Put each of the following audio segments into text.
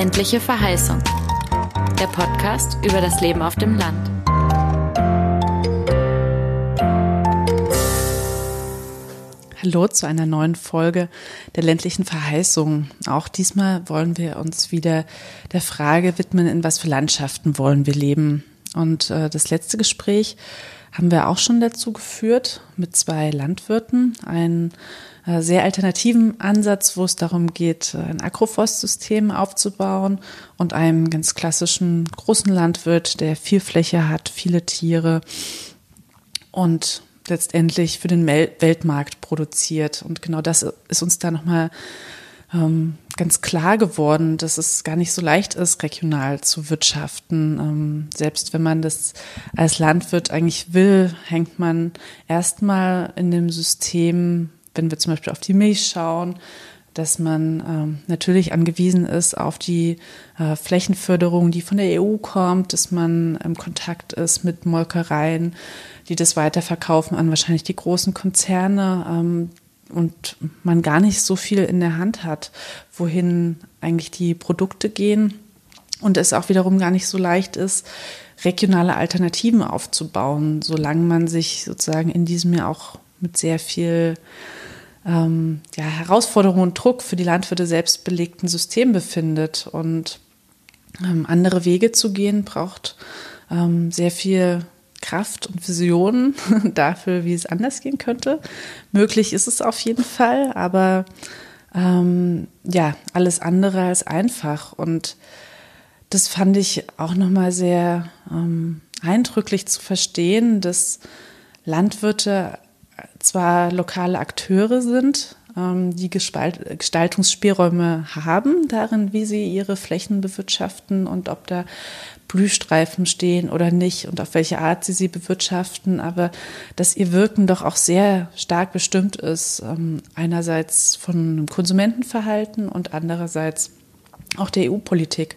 Ländliche Verheißung. Der Podcast über das Leben auf dem Land. Hallo zu einer neuen Folge der ländlichen Verheißung. Auch diesmal wollen wir uns wieder der Frage widmen, in was für Landschaften wollen wir leben. Und äh, das letzte Gespräch haben wir auch schon dazu geführt mit zwei Landwirten, äh, sehr alternativen Ansatz, wo es darum geht, ein Agroforstsystem aufzubauen und einem ganz klassischen großen Landwirt, der viel Fläche hat, viele Tiere und letztendlich für den Weltmarkt produziert. Und genau das ist uns da nochmal ähm, ganz klar geworden, dass es gar nicht so leicht ist, regional zu wirtschaften. Ähm, selbst wenn man das als Landwirt eigentlich will, hängt man erstmal in dem System, wenn wir zum Beispiel auf die Milch schauen, dass man ähm, natürlich angewiesen ist auf die äh, Flächenförderung, die von der EU kommt, dass man im Kontakt ist mit Molkereien, die das weiterverkaufen an wahrscheinlich die großen Konzerne, ähm, und man gar nicht so viel in der Hand hat, wohin eigentlich die Produkte gehen. Und es auch wiederum gar nicht so leicht ist, regionale Alternativen aufzubauen, solange man sich sozusagen in diesem Jahr auch mit sehr viel ähm, ja, Herausforderung und Druck für die Landwirte selbst belegten System befindet. Und ähm, andere Wege zu gehen braucht ähm, sehr viel Kraft und Visionen dafür, wie es anders gehen könnte. Möglich ist es auf jeden Fall, aber ähm, ja, alles andere als einfach. Und das fand ich auch nochmal sehr ähm, eindrücklich zu verstehen, dass Landwirte zwar lokale Akteure sind, ähm, die Gestaltungsspielräume haben darin, wie sie ihre Flächen bewirtschaften und ob da Blühstreifen stehen oder nicht und auf welche Art sie sie bewirtschaften, aber dass ihr Wirken doch auch sehr stark bestimmt ist, ähm, einerseits von Konsumentenverhalten und andererseits auch der EU-Politik.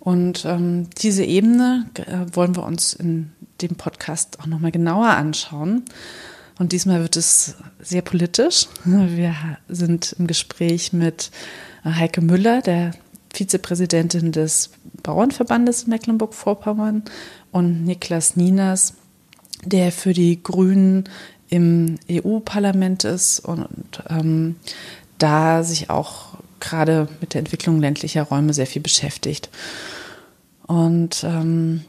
Und ähm, diese Ebene äh, wollen wir uns in dem Podcast auch nochmal genauer anschauen. Und diesmal wird es sehr politisch. Wir sind im Gespräch mit Heike Müller, der Vizepräsidentin des Bauernverbandes Mecklenburg-Vorpommern und Niklas Ninas, der für die Grünen im EU-Parlament ist und ähm, da sich auch gerade mit der Entwicklung ländlicher Räume sehr viel beschäftigt. Und ähm,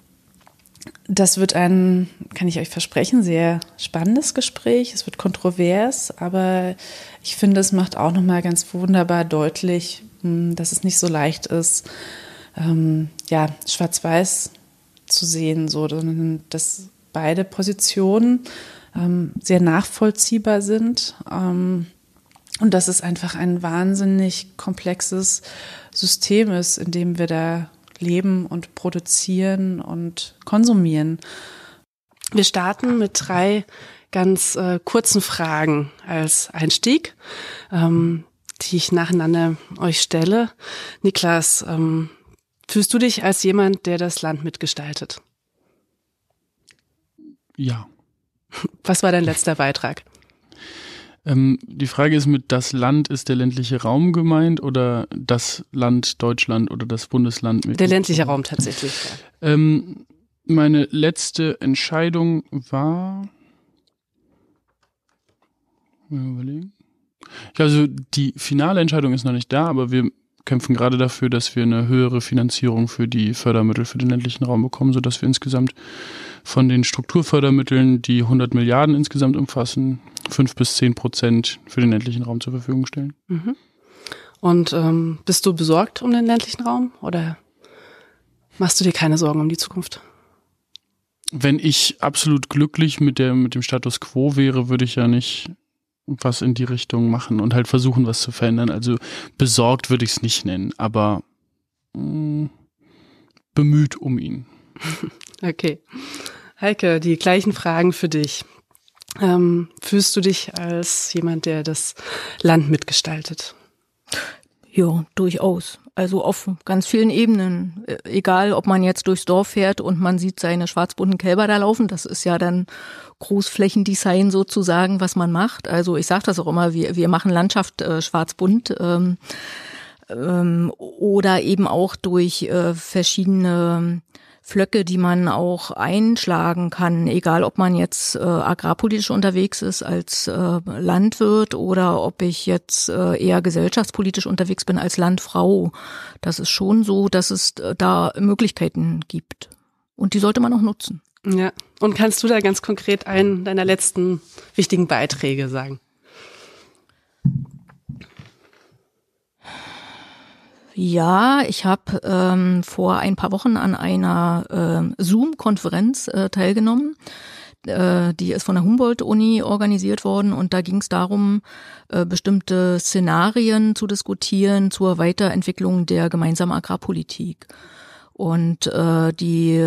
das wird ein, kann ich euch versprechen, sehr spannendes Gespräch. Es wird kontrovers, aber ich finde, es macht auch nochmal ganz wunderbar deutlich, hm, dass es nicht so leicht ist, ähm, ja, schwarz-weiß zu sehen, so, dass beide Positionen ähm, sehr nachvollziehbar sind. Ähm, und dass es einfach ein wahnsinnig komplexes System ist, in dem wir da leben und produzieren und konsumieren. Wir starten mit drei ganz äh, kurzen Fragen als Einstieg, ähm, die ich nacheinander euch stelle. Niklas, ähm, fühlst du dich als jemand, der das Land mitgestaltet? Ja. Was war dein letzter Beitrag? Ähm, die Frage ist mit das Land ist der ländliche Raum gemeint oder das Land Deutschland oder das Bundesland? Der ländliche Raum tatsächlich. Ja. Ähm, meine letzte Entscheidung war. Mal überlegen. Also die finale Entscheidung ist noch nicht da, aber wir kämpfen gerade dafür, dass wir eine höhere Finanzierung für die Fördermittel für den ländlichen Raum bekommen, sodass wir insgesamt von den Strukturfördermitteln, die 100 Milliarden insgesamt umfassen, fünf bis zehn Prozent für den ländlichen Raum zur Verfügung stellen. Mhm. Und ähm, bist du besorgt um den ländlichen Raum oder machst du dir keine Sorgen um die Zukunft? Wenn ich absolut glücklich mit, der, mit dem Status quo wäre, würde ich ja nicht was in die Richtung machen und halt versuchen, was zu verändern. Also besorgt würde ich es nicht nennen, aber mh, mm, bemüht um ihn. Okay. Heike, die gleichen Fragen für dich. Ähm, fühlst du dich als jemand, der das Land mitgestaltet? Ja, durchaus. Also auf ganz vielen Ebenen. Äh, egal, ob man jetzt durchs Dorf fährt und man sieht seine schwarzbunten Kälber da laufen, das ist ja dann Großflächendesign sozusagen, was man macht. Also ich sage das auch immer, wir, wir machen Landschaft äh, schwarz-bunt. Ähm, ähm, oder eben auch durch äh, verschiedene Flöcke, die man auch einschlagen kann, egal ob man jetzt äh, agrarpolitisch unterwegs ist als äh, Landwirt oder ob ich jetzt äh, eher gesellschaftspolitisch unterwegs bin als Landfrau. Das ist schon so, dass es äh, da Möglichkeiten gibt. Und die sollte man auch nutzen. Ja. Und kannst du da ganz konkret einen deiner letzten wichtigen Beiträge sagen? Ja, ich habe ähm, vor ein paar Wochen an einer äh, Zoom-Konferenz äh, teilgenommen. Äh, die ist von der Humboldt-Uni organisiert worden und da ging es darum, äh, bestimmte Szenarien zu diskutieren zur Weiterentwicklung der gemeinsamen Agrarpolitik. Und äh, die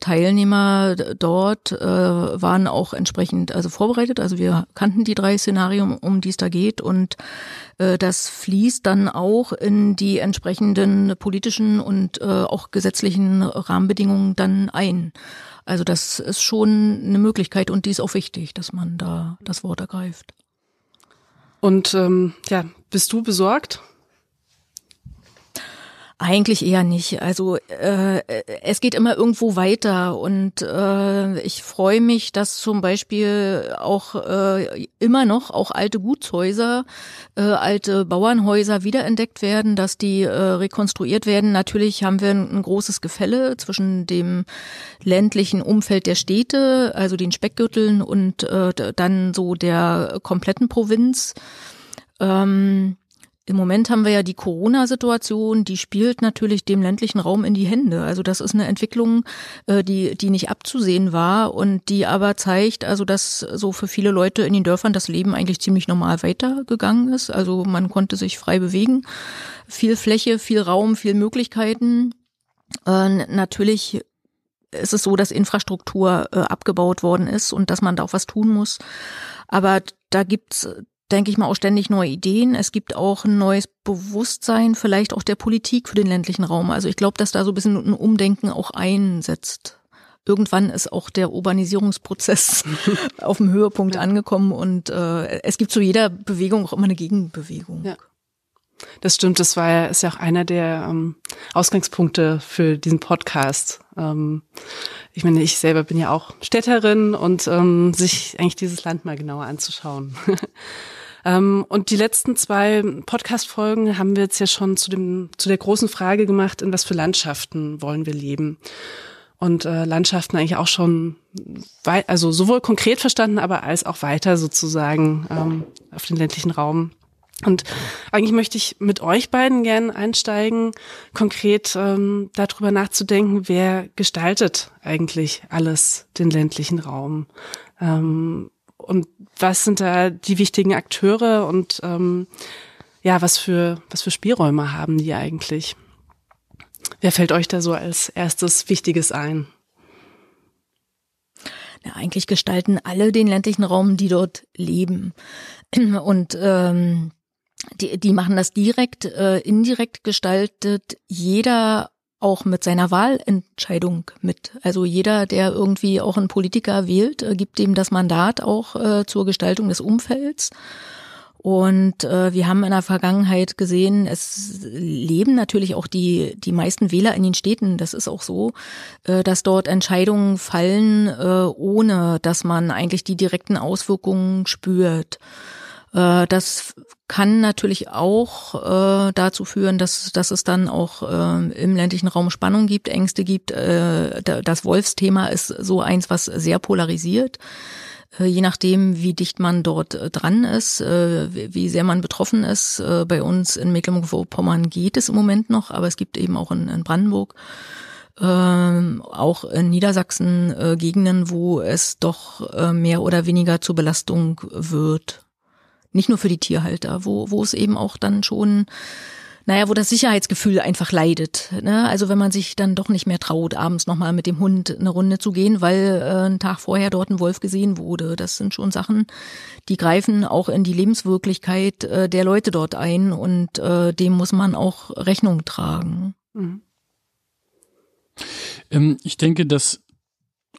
Teilnehmer dort äh, waren auch entsprechend also vorbereitet. Also wir kannten die drei Szenarien, um die es da geht. Und äh, das fließt dann auch in die entsprechenden politischen und äh, auch gesetzlichen Rahmenbedingungen dann ein. Also das ist schon eine Möglichkeit und die ist auch wichtig, dass man da das Wort ergreift. Und ähm, ja, bist du besorgt? Eigentlich eher nicht. Also äh, es geht immer irgendwo weiter und äh, ich freue mich, dass zum Beispiel auch äh, immer noch auch alte Gutshäuser, äh, alte Bauernhäuser wiederentdeckt werden, dass die äh, rekonstruiert werden. Natürlich haben wir ein, großes Gefälle zwischen dem ländlichen Umfeld der Städte, also den Speckgürteln und äh, dann so der kompletten Provinz. Ähm, im Moment haben wir ja die Corona-Situation, die spielt natürlich dem ländlichen Raum in die Hände. Also das ist eine Entwicklung, äh, die, die nicht abzusehen war und die aber zeigt, also dass so für viele Leute in den Dörfern das Leben eigentlich ziemlich normal weitergegangen ist. Also man konnte sich frei bewegen, viel Fläche, viel Raum, viel Möglichkeiten. Äh, natürlich ist es so, dass Infrastruktur äh, abgebaut worden ist und dass man da auch was tun muss. Aber da gibt's denke ich mal, auch ständig neue Ideen. Es gibt auch ein neues Bewusstsein, vielleicht auch der Politik für den ländlichen Raum. Also ich glaube, dass da so ein bisschen ein Umdenken auch einsetzt. Irgendwann ist auch der Urbanisierungsprozess auf dem Höhepunkt ja. angekommen und äh, es gibt zu jeder Bewegung auch immer eine Gegenbewegung. Ja. Das stimmt, das war ja, ist ja auch einer der ähm, Ausgangspunkte für diesen Podcast. Ähm, ich meine, ich selber bin ja auch Städterin und ähm, sich eigentlich dieses Land mal genauer anzuschauen. Ähm, und die letzten zwei Podcast-Folgen haben wir jetzt ja schon zu dem, zu der großen Frage gemacht, in was für Landschaften wollen wir leben? Und äh, Landschaften eigentlich auch schon, wei also sowohl konkret verstanden, aber als auch weiter sozusagen ähm, auf den ländlichen Raum und eigentlich möchte ich mit euch beiden gern einsteigen, konkret ähm, darüber nachzudenken, wer gestaltet eigentlich alles den ländlichen Raum ähm, und was sind da die wichtigen Akteure und ähm, ja, was für was für Spielräume haben die eigentlich? Wer fällt euch da so als erstes Wichtiges ein? Ja, eigentlich gestalten alle den ländlichen Raum, die dort leben. Und ähm, die, die machen das direkt, äh, indirekt gestaltet jeder auch mit seiner Wahlentscheidung mit. Also jeder, der irgendwie auch einen Politiker wählt, äh, gibt ihm das Mandat auch äh, zur Gestaltung des Umfelds. Und äh, wir haben in der Vergangenheit gesehen, es leben natürlich auch die, die meisten Wähler in den Städten. Das ist auch so, äh, dass dort Entscheidungen fallen, äh, ohne dass man eigentlich die direkten Auswirkungen spürt. Äh, das kann natürlich auch äh, dazu führen, dass, dass es dann auch äh, im ländlichen Raum Spannung gibt, Ängste gibt. Äh, das Wolfsthema ist so eins, was sehr polarisiert. Äh, je nachdem, wie dicht man dort äh, dran ist, wie sehr man betroffen ist. Bei uns in Mecklenburg-Vorpommern geht es im Moment noch, aber es gibt eben auch in, Brandenburg ähm, auch in Niedersachsen Gegenden, wo es doch mehr oder weniger zur Belastung wird nicht nur für die Tierhalter, wo, wo es eben auch dann schon naja, wo das Sicherheitsgefühl einfach leidet. Ne? Also wenn man sich dann doch nicht mehr traut, abends nochmal mit dem Hund eine Runde zu gehen, weil äh, einen Tag vorher dort ein Wolf gesehen wurde. Das sind schon Sachen, die greifen auch in die Lebenswirklichkeit äh, der Leute dort ein und äh, dem muss man auch Rechnung tragen. Mhm. Ähm, ich denke, dass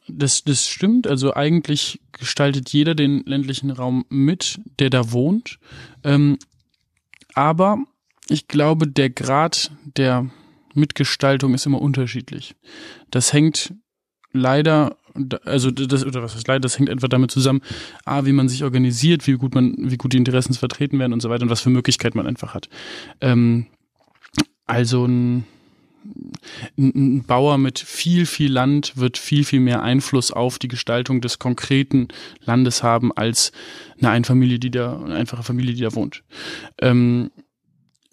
das, das stimmt. Also eigentlich gestaltet jeder den ländlichen Raum mit, der da wohnt. Ähm, aber Ich glaube, der Grad der Mitgestaltung ist immer unterschiedlich. Das hängt leider, also das, oder was heißt leider, das hängt einfach damit zusammen, A, wie man sich organisiert, wie gut man, wie gut die Interessen vertreten werden und so weiter und was für Möglichkeiten man einfach hat. Ähm, also ein, ein Bauer mit viel, viel Land wird viel, viel mehr Einfluss auf die Gestaltung des konkreten Landes haben als eine Einfamilie, die da, eine einfache Familie, die da wohnt. Ähm,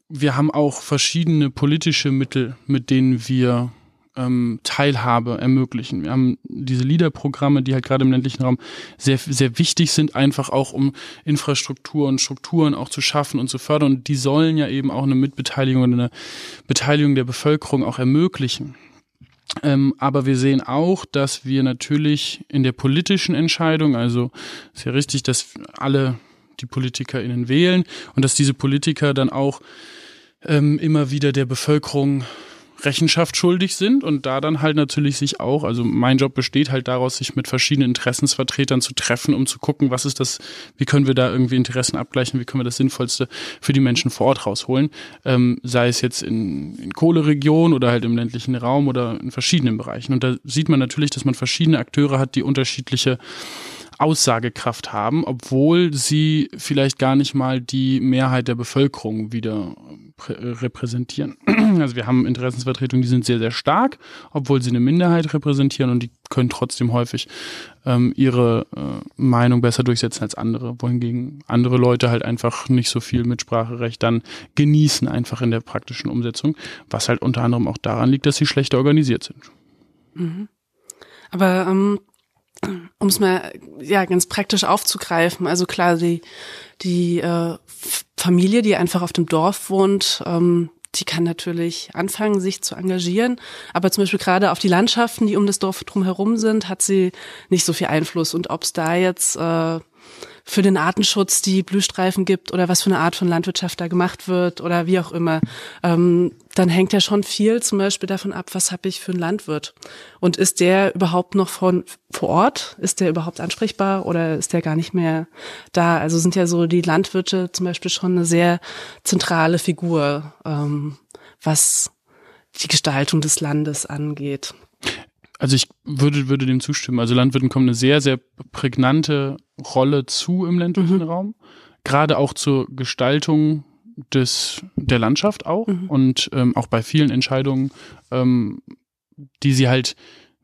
wir haben auch verschiedene politische Mittel, mit denen wir ähm, Teilhabe ermöglichen. Wir haben diese LEADER-Programme, die halt gerade im ländlichen Raum sehr, sehr wichtig sind, einfach auch um Infrastruktur und Strukturen auch zu schaffen und zu fördern. Und die sollen ja eben auch eine Mitbeteiligung und eine Beteiligung der Bevölkerung auch ermöglichen. Ähm, aber wir sehen auch, dass wir natürlich in der politischen Entscheidung, also ist ja richtig, dass alle die PolitikerInnen wählen und dass diese Politiker dann auch ähm, immer wieder der Bevölkerung Rechenschaft schuldig sind und da dann halt natürlich sich auch, also mein Job besteht halt daraus, sich mit verschiedenen Interessensvertretern zu treffen, um zu gucken, was ist das, wie können wir da irgendwie Interessen abgleichen, wie können wir das Sinnvollste für die Menschen vor Ort rausholen, ähm, sei es jetzt in, in Kohleregion oder halt im ländlichen Raum oder in verschiedenen Bereichen. Und da sieht man natürlich, dass man verschiedene Akteure hat, die unterschiedliche Aussagekraft haben, obwohl sie vielleicht gar nicht mal die Mehrheit der Bevölkerung wieder repräsentieren. Also wir haben Interessensvertretungen, die sind sehr, sehr stark, obwohl sie eine Minderheit repräsentieren und die können trotzdem häufig ähm, ihre äh, Meinung besser durchsetzen als andere, wohingegen andere Leute halt einfach nicht so viel Mitspracherecht dann genießen, einfach in der praktischen Umsetzung, was halt unter anderem auch daran liegt, dass sie schlechter organisiert sind. Mhm. Aber ähm, um es mal ja ganz praktisch aufzugreifen, also klar, die die äh, Familie, die einfach auf dem Dorf wohnt, ähm, die kann natürlich anfangen, sich zu engagieren. Aber zum Beispiel gerade auf die Landschaften, die um das Dorf drumherum sind, hat sie nicht so viel Einfluss. Und ob es da jetzt äh, für den Artenschutz die Blühstreifen gibt oder was für eine Art von Landwirtschaft da gemacht wird oder wie auch immer, ähm, dann hängt ja schon viel zum Beispiel davon ab, was habe ich für einen Landwirt und ist der überhaupt noch von vor Ort? Ist der überhaupt ansprechbar oder ist der gar nicht mehr da? Also sind ja so die Landwirte zum Beispiel schon eine sehr zentrale Figur, ähm, was die Gestaltung des Landes angeht. Also ich würde, würde dem zustimmen. Also Landwirten kommen eine sehr, sehr prägnante Rolle zu im ländlichen mhm. Raum. Gerade auch zur Gestaltung des, der Landschaft auch mhm. und ähm, auch bei vielen Entscheidungen, ähm, die sie halt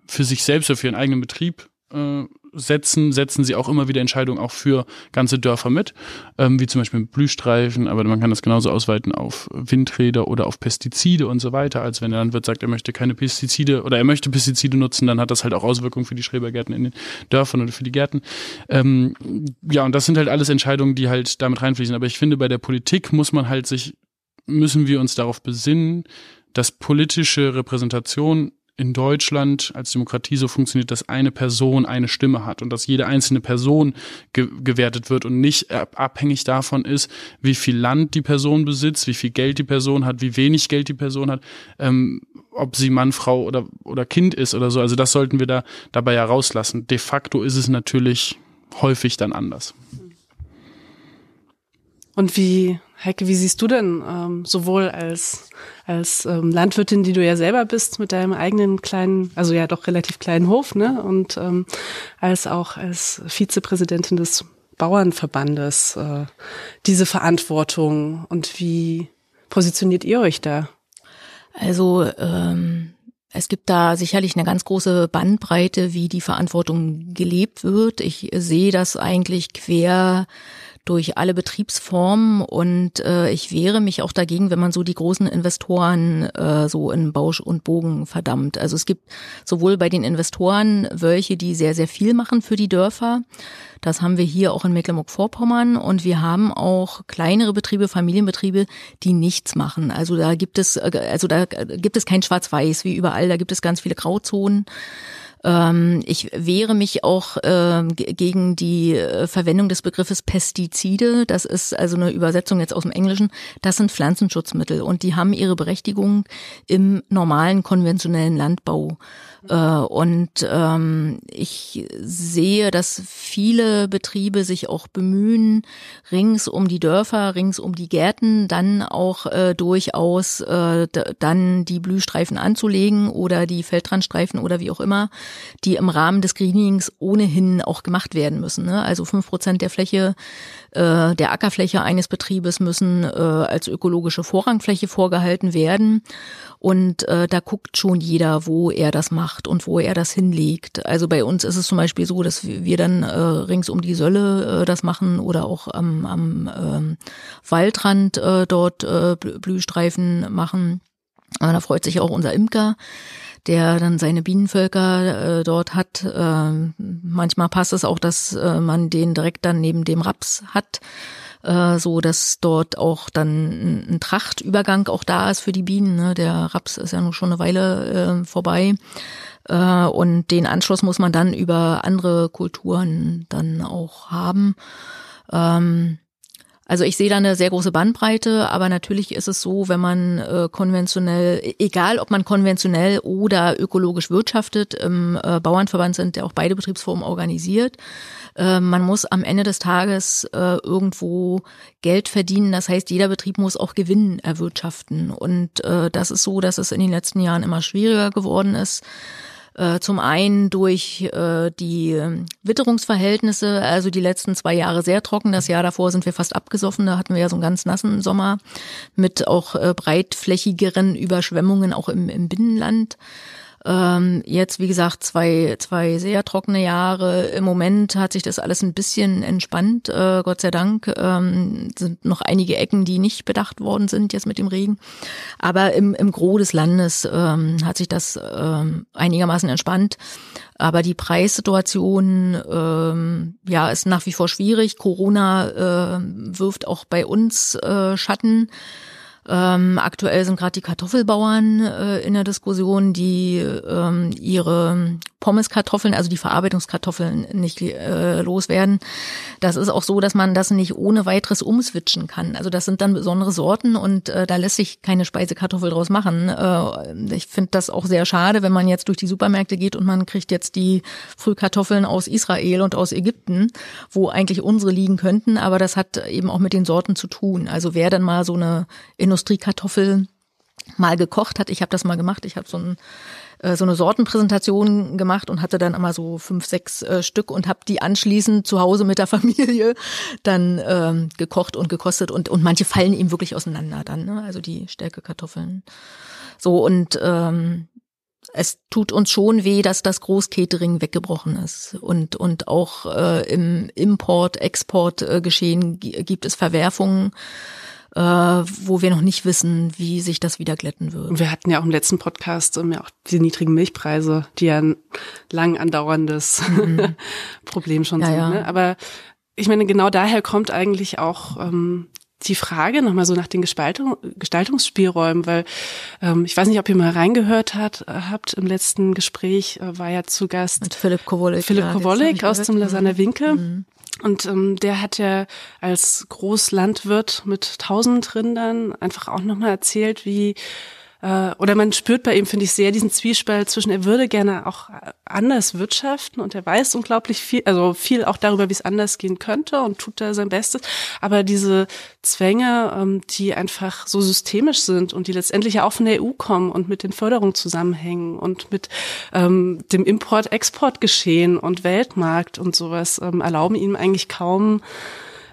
für sich selbst oder für ihren eigenen Betrieb äh, setzen, setzen sie auch immer wieder Entscheidungen auch für ganze Dörfer mit, ähm, wie zum Beispiel mit Blühstreifen, aber man kann das genauso ausweiten auf Windräder oder auf Pestizide und so weiter. Als wenn der Landwirt sagt, er möchte keine Pestizide oder er möchte Pestizide nutzen, dann hat das halt auch Auswirkungen für die Schrebergärten in den Dörfern oder für die Gärten. Ähm, ja, und das sind halt alles Entscheidungen, die halt damit reinfließen. Aber ich finde, bei der Politik muss man halt sich, müssen wir uns darauf besinnen, dass politische Repräsentation in Deutschland als Demokratie so funktioniert, dass eine Person eine Stimme hat und dass jede einzelne Person ge gewertet wird und nicht abhängig davon ist, wie viel Land die Person besitzt, wie viel Geld die Person hat, wie wenig Geld die Person hat, ähm, ob sie Mann, Frau oder, oder Kind ist oder so. Also das sollten wir da dabei ja rauslassen. De facto ist es natürlich häufig dann anders. Und wie, Heike, wie siehst du denn ähm, sowohl als, als ähm, Landwirtin, die du ja selber bist, mit deinem eigenen kleinen, also ja doch relativ kleinen Hof, ne? Und ähm, als auch als Vizepräsidentin des Bauernverbandes äh, diese Verantwortung und wie positioniert ihr euch da? Also ähm, es gibt da sicherlich eine ganz große Bandbreite, wie die Verantwortung gelebt wird. Ich sehe das eigentlich quer durch alle Betriebsformen und äh, ich wehre mich auch dagegen, wenn man so die großen Investoren äh, so in Bausch und Bogen verdammt. Also es gibt sowohl bei den Investoren welche, die sehr, sehr viel machen für die Dörfer. Das haben wir hier auch in Mecklenburg-Vorpommern und wir haben auch kleinere Betriebe, Familienbetriebe, die nichts machen. Also da gibt es, äh, also da gibt es kein Schwarz-Weiß wie überall, da gibt es ganz viele Grauzonen. Ähm, ich wehre mich auch äh, gegen die äh, Verwendung des Begriffes Pestizide. Das ist also eine Übersetzung jetzt aus dem Englischen. Das sind Pflanzenschutzmittel und die haben ihre Berechtigung im normalen konventionellen Landbau. Äh, und ähm, ich sehe, dass viele Betriebe sich auch bemühen, rings um die Dörfer, rings um die Gärten dann auch äh, durchaus äh, dann die Blühstreifen anzulegen oder die Feldrandstreifen oder wie auch immer, die im Rahmen des Greenings ohnehin auch gemacht werden müssen. Ne? Also fünf Prozent der Fläche äh, der Ackerfläche eines Betriebes müssen äh, als ökologische Vorrangfläche vorgehalten werden. Und äh, da guckt schon jeder, wo er das macht und wo er das hinlegt. Also bei uns ist es zum Beispiel so, dass wir dann äh, rings um die Sölle äh, das machen oder auch am, am ähm, Waldrand äh, dort äh, Blühstreifen machen. Aber da freut sich auch unser Imker der dann seine Bienenvölker äh, dort hat. Äh, manchmal passt es auch, dass äh, man den direkt dann neben dem Raps hat, äh, so dass dort auch dann ein Trachtübergang auch da ist für die Bienen. Ne? Der Raps ist ja nun schon eine Weile äh, vorbei. Äh, und den Anschluss muss man dann über andere Kulturen dann auch haben. Ähm, also ich sehe da eine sehr große Bandbreite, aber natürlich ist es so, wenn man äh, konventionell, e-, egal ob man konventionell oder ökologisch wirtschaftet, im äh, Bauernverband sind ja auch beide Betriebsformen organisiert. Äh, man muss am Ende des Tages äh, irgendwo Geld verdienen. Das heißt, jeder Betrieb muss auch Gewinn erwirtschaften. Und äh, das ist so, dass es in den letzten Jahren immer schwieriger geworden ist. Äh, zum einen durch äh, die Witterungsverhältnisse, also die letzten zwei Jahre sehr trocken. Das Jahr davor sind wir fast abgesoffen. Da hatten wir ja so einen ganz nassen Sommer mit auch äh, breitflächigeren Überschwemmungen auch im, im Binnenland. Ähm, jetzt, wie gesagt, zwei, zwei sehr trockene Jahre. Im Moment hat sich das alles ein bisschen entspannt, äh, Gott sei Dank. Ähm, sind noch einige Ecken, die nicht bedacht worden sind jetzt mit dem Regen. Aber im, im Gros des Landes ähm, hat sich das ähm, einigermaßen entspannt. Aber die Preissituation ähm, ja ist nach wie vor schwierig. Corona äh, wirft auch bei uns äh, Schatten. Ähm, aktuell sind gerade die Kartoffelbauern äh, in der Diskussion, die ähm, ihre Pommeskartoffeln, also die Verarbeitungskartoffeln nicht äh, loswerden. Das ist auch so, dass man das nicht ohne weiteres umswitchen kann. Also das sind dann besondere Sorten und äh, da lässt sich keine Speisekartoffel draus machen. Äh, ich finde das auch sehr schade, wenn man jetzt durch die Supermärkte geht und man kriegt jetzt die Frühkartoffeln aus Israel und aus Ägypten, wo eigentlich unsere liegen könnten, aber das hat eben auch mit den Sorten zu tun. Also wer dann mal so eine Industriekartoffel mal gekocht hat, ich habe das mal gemacht, ich habe so ein äh, so eine Sortenpräsentation gemacht und hatte dann immer so fünf, sechs äh, Stück und habe die anschließend zu Hause mit der Familie dann ähm, gekocht und gekostet und, und manche fallen eben wirklich auseinander dann, ne? also die Stärkekartoffeln. So und ähm, es tut uns schon weh, dass das Großcatering weggebrochen ist und und auch äh, im Import, Export äh, gibt es Verwerfungen äh, wo wir noch nicht wissen, wie sich das wieder glätten wird. Wir hatten ja auch im letzten Podcast um, ja auch die niedrigen Milchpreise, die ja ein lang andauerndes mhm. Problem schon ja, sind. Ja. Ne? Aber ich meine, genau daher kommt eigentlich auch ähm, die Frage nochmal so nach den Gestaltung, Gestaltungsspielräumen, weil ähm, ich weiß nicht, ob ihr mal reingehört hat, habt im letzten Gespräch, äh, war ja zu Gast Mit Philipp Kowolik. Philipp ja, Kowolik aus dem Lausanne Winkel. Mhm. Und ähm, der hat ja als Großlandwirt mit tausend Rindern einfach auch nochmal erzählt, wie äh, oder man spürt bei ihm, finde ich, sehr diesen Zwiespalt zwischen, er würde gerne auch anders wirtschaften und er weiß unglaublich viel, also viel auch darüber, wie es anders gehen könnte und tut da sein Bestes. Aber diese Zwänge, ähm, die einfach so systemisch sind und die letztendlich ja auch von der EU kommen und mit den Förderungen zusammenhängen und mit ähm, dem Import-Export geschehen und Weltmarkt und sowas, ähm, erlauben ihm eigentlich kaum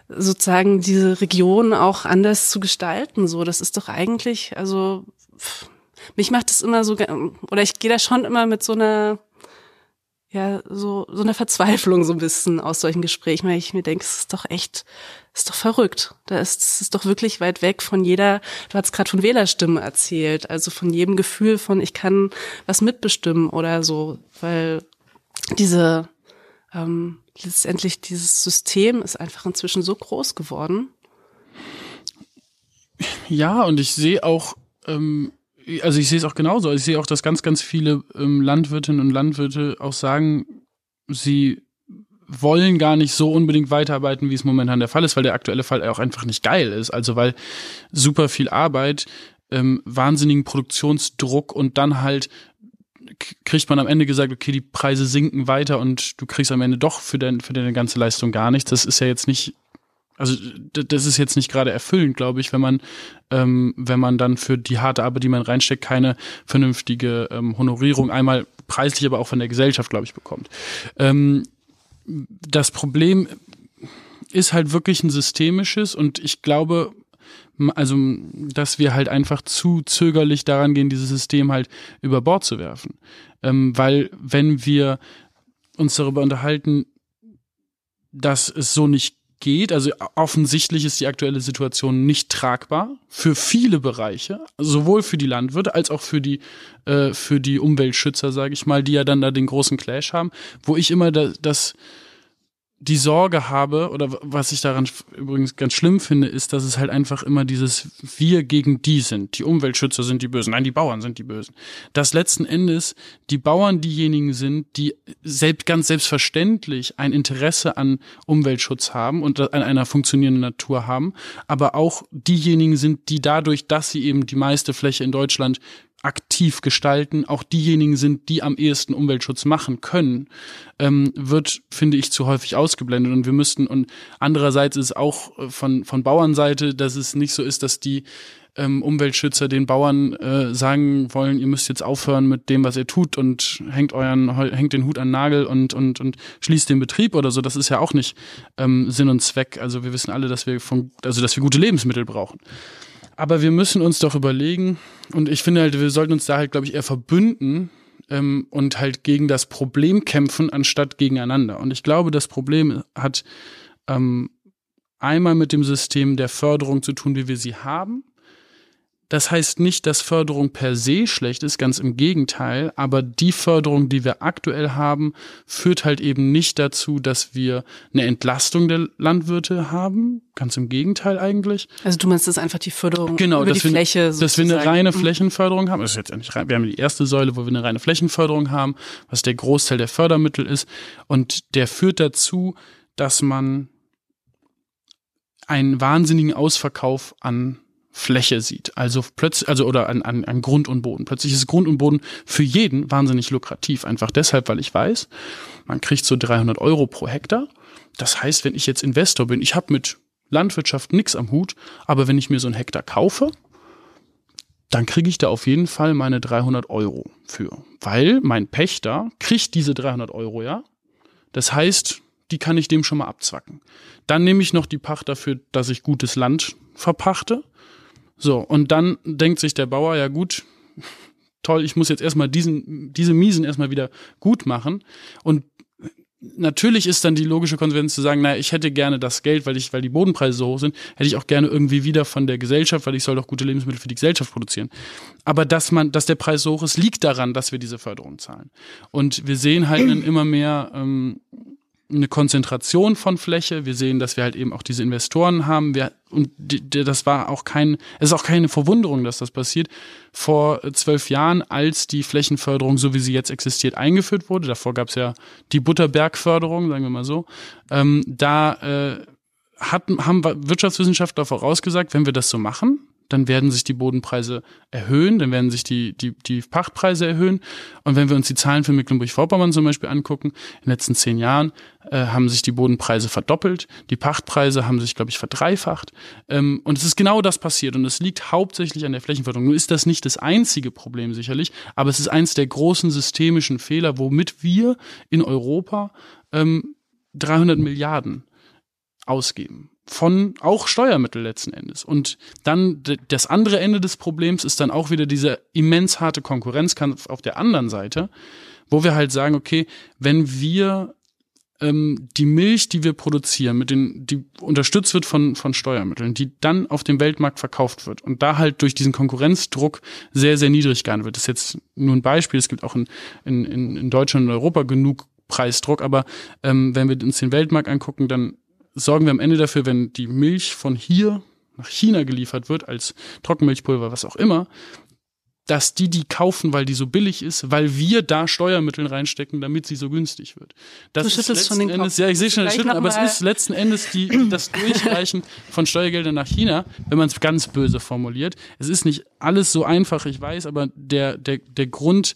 sozusagen diese Region auch anders zu gestalten. So, das ist doch eigentlich, also mich macht es immer so, oder ich gehe da schon immer mit so einer, ja, so, so einer Verzweiflung so ein bisschen aus solchen Gesprächen, weil ich mir denke, es ist doch echt, es ist doch verrückt. Da ist es ist doch wirklich weit weg von jeder, du hast gerade von Wählerstimme erzählt, also von jedem Gefühl von, ich kann was mitbestimmen oder so, weil diese, ähm, letztendlich dieses System ist einfach inzwischen so groß geworden. Ja, und ich sehe auch, ähm, also ich sehe es auch genauso. Ich sehe auch, dass ganz, ganz viele ähm, Landwirtinnen und Landwirte auch sagen, sie wollen gar nicht so unbedingt weiterarbeiten, wie es momentan der Fall ist, weil der aktuelle Fall auch einfach nicht geil ist. Also weil super viel Arbeit, ähm, wahnsinnigen Produktionsdruck und dann halt kriegt man am Ende gesagt, okay, die Preise sinken weiter und du kriegst am Ende doch für, dein, für deine ganze Leistung gar nichts. Das ist ja jetzt nicht also das ist jetzt nicht gerade erfüllend, glaube ich, wenn man ähm, wenn man dann für die harte Arbeit, die man reinsteckt, keine vernünftige ähm, Honorierung einmal preislich, aber auch von der Gesellschaft, glaube ich, bekommt. Ähm, das Problem ist halt wirklich ein systemisches und ich glaube, also dass wir halt einfach zu zögerlich daran gehen, dieses System halt über Bord zu werfen, ähm, weil wenn wir uns darüber unterhalten, dass es so nicht geht. Also offensichtlich ist die aktuelle Situation nicht tragbar für viele Bereiche, sowohl für die Landwirte als auch für die äh, für die Umweltschützer, sage ich mal, die ja dann da den großen Clash haben, wo ich immer da, das die Sorge habe, oder was ich daran übrigens ganz schlimm finde, ist, dass es halt einfach immer dieses Wir gegen die sind. Die Umweltschützer sind die Bösen. Nein, die Bauern sind die Bösen. Dass letzten Endes die Bauern diejenigen sind, die selbst, ganz selbstverständlich ein Interesse an Umweltschutz haben und an einer funktionierenden Natur haben, aber auch diejenigen sind, die dadurch, dass sie eben die meiste Fläche in Deutschland aktiv gestalten, auch diejenigen sind, die am ehesten Umweltschutz machen können, ähm, wird, finde ich, zu häufig ausgeblendet. Und wir müssten, und andererseits ist auch äh, von, von Bauernseite, dass es nicht so ist, dass die ähm, Umweltschützer den Bauern äh, sagen wollen, ihr müsst jetzt aufhören mit dem, was ihr tut und hängt euren, hängt den Hut an den Nagel und, und, und schließt den Betrieb oder so. Das ist ja auch nicht ähm, Sinn und Zweck. Also wir wissen alle, dass wir von, also dass wir gute Lebensmittel brauchen. Aber wir müssen uns doch überlegen, und ich finde halt, wir sollten uns da halt, glaube ich, eher verbünden ähm, und halt gegen das Problem kämpfen, anstatt gegeneinander. Und ich glaube, das Problem hat ähm, einmal mit dem System der Förderung zu tun, wie wir sie haben, das heißt nicht, dass Förderung per se schlecht ist, ganz im Gegenteil, aber die Förderung, die wir aktuell haben, führt halt eben nicht dazu, dass wir eine Entlastung der Landwirte haben, ganz im Gegenteil eigentlich. Also du meinst, das ist einfach die Förderung genau, über die wir, Fläche sozusagen. Dass wir eine reine mhm. Flächenförderung haben, das ist jetzt rein, wir haben die erste Säule, wo wir eine reine Flächenförderung haben, was der Großteil der Fördermittel ist und der führt dazu, dass man einen wahnsinnigen Ausverkauf an Fläche sieht. Also plötzlich, also oder an, an, an Grund und Boden. Plötzlich ist Grund und Boden für jeden wahnsinnig lukrativ. Einfach deshalb, weil ich weiß, man kriegt so 300 Euro pro Hektar. Das heißt, wenn ich jetzt Investor bin, ich habe mit Landwirtschaft nix am Hut, aber wenn ich mir so einen Hektar kaufe, dann kriege ich da auf jeden Fall meine 300 Euro für. Weil mein Pächter kriegt diese 300 Euro, ja. Das heißt, die kann ich dem schon mal abzwacken. Dann nehme ich noch die Pacht dafür, dass ich gutes Land verpachte. So, und dann denkt sich der Bauer, ja gut, toll, ich muss jetzt erstmal diesen, diese Miesen erstmal wieder gut machen. Und natürlich ist dann die logische Konsequenz zu sagen, naja, ich hätte gerne das Geld, weil ich, weil die Bodenpreise so hoch sind, hätte ich auch gerne irgendwie wieder von der Gesellschaft, weil ich soll doch gute Lebensmittel für die Gesellschaft produzieren. Aber dass man, dass der Preis so hoch ist, liegt daran, dass wir diese Förderung zahlen. Und wir sehen halt immer mehr ähm, eine Konzentration von Fläche. Wir sehen, dass wir halt eben auch diese Investoren haben. Wir, und das war auch kein, es ist auch keine Verwunderung, dass das passiert. Vor zwölf Jahren, als die Flächenförderung, so wie sie jetzt existiert, eingeführt wurde, davor gab es ja die Butterbergförderung, sagen wir mal so, ähm, da äh, hatten, haben Wirtschaftswissenschaftler vorausgesagt, wenn wir das so machen, dann werden sich die Bodenpreise erhöhen, dann werden sich die, die, die Pachtpreise erhöhen. Und wenn wir uns die Zahlen für Mecklenburg-Vorpommern zum Beispiel angucken, in den letzten zehn Jahren äh, haben sich die Bodenpreise verdoppelt, die Pachtpreise haben sich, glaube ich, verdreifacht. Ähm, und es ist genau das passiert. Und es liegt hauptsächlich an der Flächenförderung. Nur ist das nicht das einzige Problem sicherlich, aber es ist eins der großen systemischen Fehler, womit wir in Europa ähm, 300 Milliarden ausgeben von auch Steuermittel letzten Endes. Und dann das andere Ende des Problems ist dann auch wieder dieser immens harte Konkurrenzkampf auf der anderen Seite, wo wir halt sagen, okay, wenn wir ähm, die Milch, die wir produzieren, mit den, die unterstützt wird von, von Steuermitteln, die dann auf dem Weltmarkt verkauft wird und da halt durch diesen Konkurrenzdruck sehr, sehr niedrig gehandelt wird. Das ist jetzt nur ein Beispiel. Es gibt auch in, in, in Deutschland und Europa genug Preisdruck, aber ähm, wenn wir uns den Weltmarkt angucken, dann sorgen wir am Ende dafür, wenn die Milch von hier nach China geliefert wird, als Trockenmilchpulver, was auch immer, dass die die kaufen, weil die so billig ist, weil wir da Steuermittel reinstecken, damit sie so günstig wird. Das du ist letzten Endes, Kopf. ja, ich sehe schon das Schütteln, aber es ist letzten Endes die, das Durchreichen von Steuergeldern nach China, wenn man es ganz böse formuliert. Es ist nicht alles so einfach, ich weiß, aber der, der, der Grund,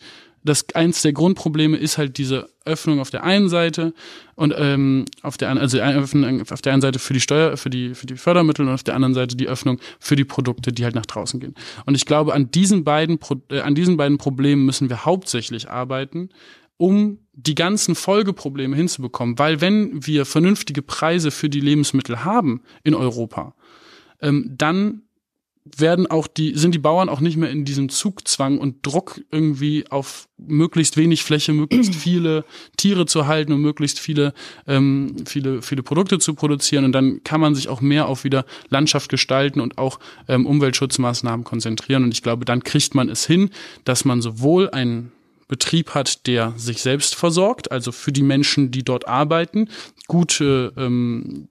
das eins der Grundprobleme ist halt diese Öffnung auf der einen Seite und ähm, auf der also auf der einen Seite für die Steuer, für die für die Fördermittel und auf der anderen Seite die Öffnung für die Produkte, die halt nach draußen gehen. Und ich glaube, an diesen beiden äh, an diesen beiden Problemen müssen wir hauptsächlich arbeiten, um die ganzen Folgeprobleme hinzubekommen. Weil wenn wir vernünftige Preise für die Lebensmittel haben in Europa, ähm, dann werden auch die, sind die Bauern auch nicht mehr in diesem Zugzwang und Druck irgendwie auf möglichst wenig Fläche, möglichst viele Tiere zu halten und möglichst viele, ähm, viele, viele Produkte zu produzieren. Und dann kann man sich auch mehr auf wieder Landschaft gestalten und auch ähm, Umweltschutzmaßnahmen konzentrieren. Und ich glaube, dann kriegt man es hin, dass man sowohl ein Betrieb hat, der sich selbst versorgt, also für die Menschen, die dort arbeiten, gute, ähm,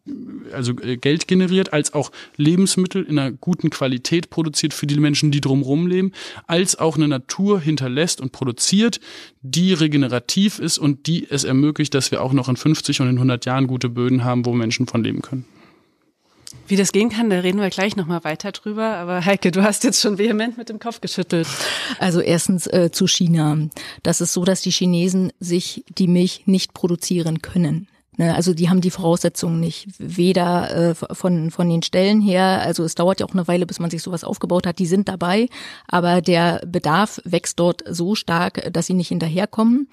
also äh, Geld generiert, als auch Lebensmittel in einer guten Qualität produziert für die Menschen, die drumherum leben, als auch eine Natur hinterlässt und produziert, die regenerativ ist und die es ermöglicht, dass wir auch noch in 50 und in 100 Jahren gute Böden haben, wo Menschen von leben können. Wie das gehen kann, da reden wir gleich nochmal weiter drüber. Aber Heike, du hast jetzt schon vehement mit dem Kopf geschüttelt. Also erstens äh, zu China. Das ist so, dass die Chinesen sich die Milch nicht produzieren können. Ne, also die haben die Voraussetzungen nicht, weder äh, von, von den Stellen her, also es dauert ja auch eine Weile, bis man sich sowas aufgebaut hat, die sind dabei, aber der Bedarf wächst dort so stark, dass sie nicht hinterherkommen.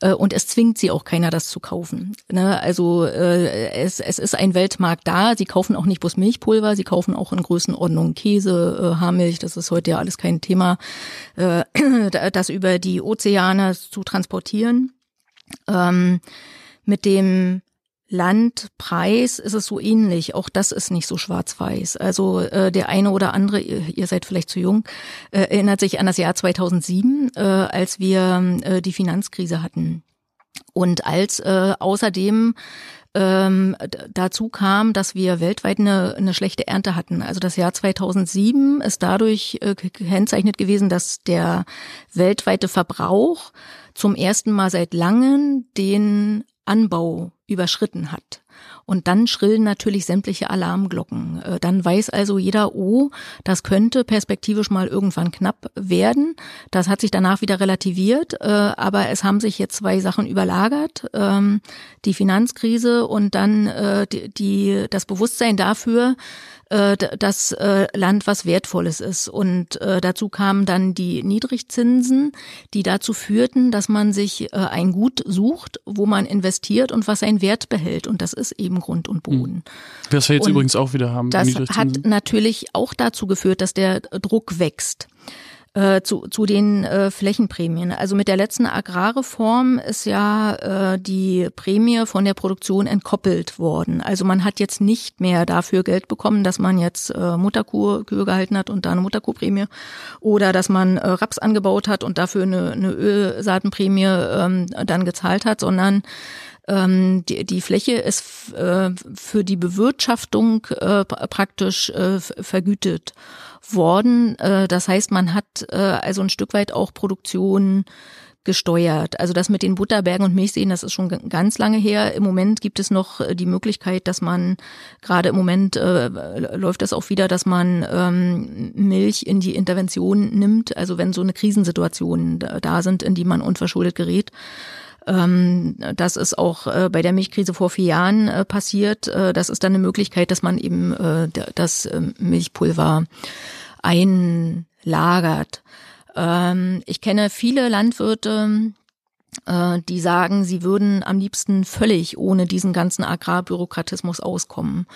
Äh, und es zwingt sie auch keiner, das zu kaufen. Ne, also äh, es, es ist ein Weltmarkt da, sie kaufen auch nicht bloß Milchpulver, sie kaufen auch in Größenordnung Käse, Haarmilch, das ist heute ja alles kein Thema, das über die Ozeane zu transportieren. Ähm, mit dem Landpreis ist es so ähnlich. Auch das ist nicht so schwarz-weiß. Also äh, der eine oder andere, ihr, ihr seid vielleicht zu jung, äh, erinnert sich an das Jahr 2007, äh, als wir äh, die Finanzkrise hatten. Und als äh, außerdem ähm, dazu kam, dass wir weltweit eine, eine schlechte Ernte hatten. Also das Jahr 2007 ist dadurch äh, gekennzeichnet gewesen, dass der weltweite Verbrauch zum ersten Mal seit langem den Anbau überschritten hat. Und dann schrillen natürlich sämtliche Alarmglocken. Äh, dann weiß also jeder, oh, das könnte perspektivisch mal irgendwann knapp werden. Das hat sich danach wieder relativiert, äh, aber es haben sich jetzt zwei Sachen überlagert. Ähm, die Finanzkrise und dann äh, die, das Bewusstsein dafür, das äh, Land was Wertvolles ist. Und dazu kamen dann die Niedrigzinsen, die dazu führten, dass man sich ein Gut sucht, wo man investiert und was seinen Wert behält. Und das ist eben Grund und Boden. Hm. Was wir jetzt und übrigens auch wieder haben. Das hat natürlich auch dazu geführt, dass der Druck wächst. Äh, zu, zu den äh, Flächenprämien. Also mit der letzten Agrarreform ist ja äh, die Prämie von der Produktion entkoppelt worden. Also man hat jetzt nicht mehr dafür Geld bekommen, dass man jetzt äh, Mutterkuh Kühe gehalten hat und da eine Mutterkuhprämie oder dass man äh, Raps angebaut hat und dafür eine, eine Ölsaatenprämie ähm, dann gezahlt hat, sondern ähm, die, die Fläche ist äh, für die Bewirtschaftung äh, praktisch äh, vergütet worden. Äh, das heißt, man hat äh, also ein Stück weit auch Produktion gesteuert. Also das mit den Butterbergen und Milchseen, das ist schon ganz lange her. Im Moment gibt es noch äh, die Möglichkeit, dass man gerade im Moment äh, läuft das auch wieder, dass man ähm, Milch in die Intervention nimmt. Also wenn so eine Krisensituation da, da sind, in die man unverschuldet gerät. Ähm, das ist auch äh, bei der Milchkrise vor vier Jahren äh, passiert. Äh, das ist dann eine Möglichkeit, dass man eben das ähm, Milchpulver einlagert. Ähm, ich kenne viele Landwirte, die sagen, sie würden am liebsten völlig ohne diesen ganzen Agrarbürokratismus auskommen.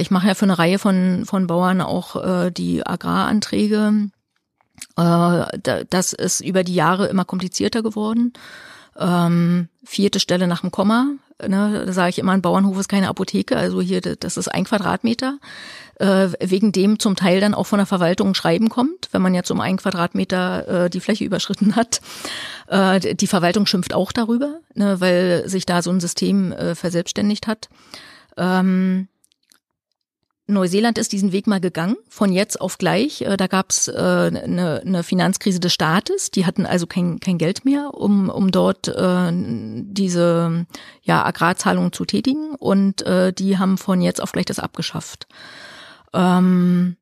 Ich mache ja für eine Reihe von, von Bauern auch die Agraranträge. Das ist über die Jahre immer komplizierter geworden. Ähm, vierte Stelle nach dem Komma. Ne, da sage ich immer, ein Bauernhof ist keine Apotheke, also hier, das ist ein Quadratmeter. Äh, wegen dem zum Teil dann auch von der Verwaltung Schreiben kommt, wenn man jetzt um einen Quadratmeter äh, die Fläche überschritten hat. Äh, die Verwaltung schimpft auch darüber, ne, weil sich da so ein System äh, verselbstständigt hat. Ähm, Neuseeland ist diesen Weg mal gegangen, von jetzt auf gleich. Äh, da gab es eine, äh, eine Finanzkrise des Staates. Die hatten also kein, kein Geld mehr, um, um dort äh, diese ja, Agrarzahlungen zu tätigen. Und äh, die haben von jetzt auf gleich das abgeschafft. Ähm,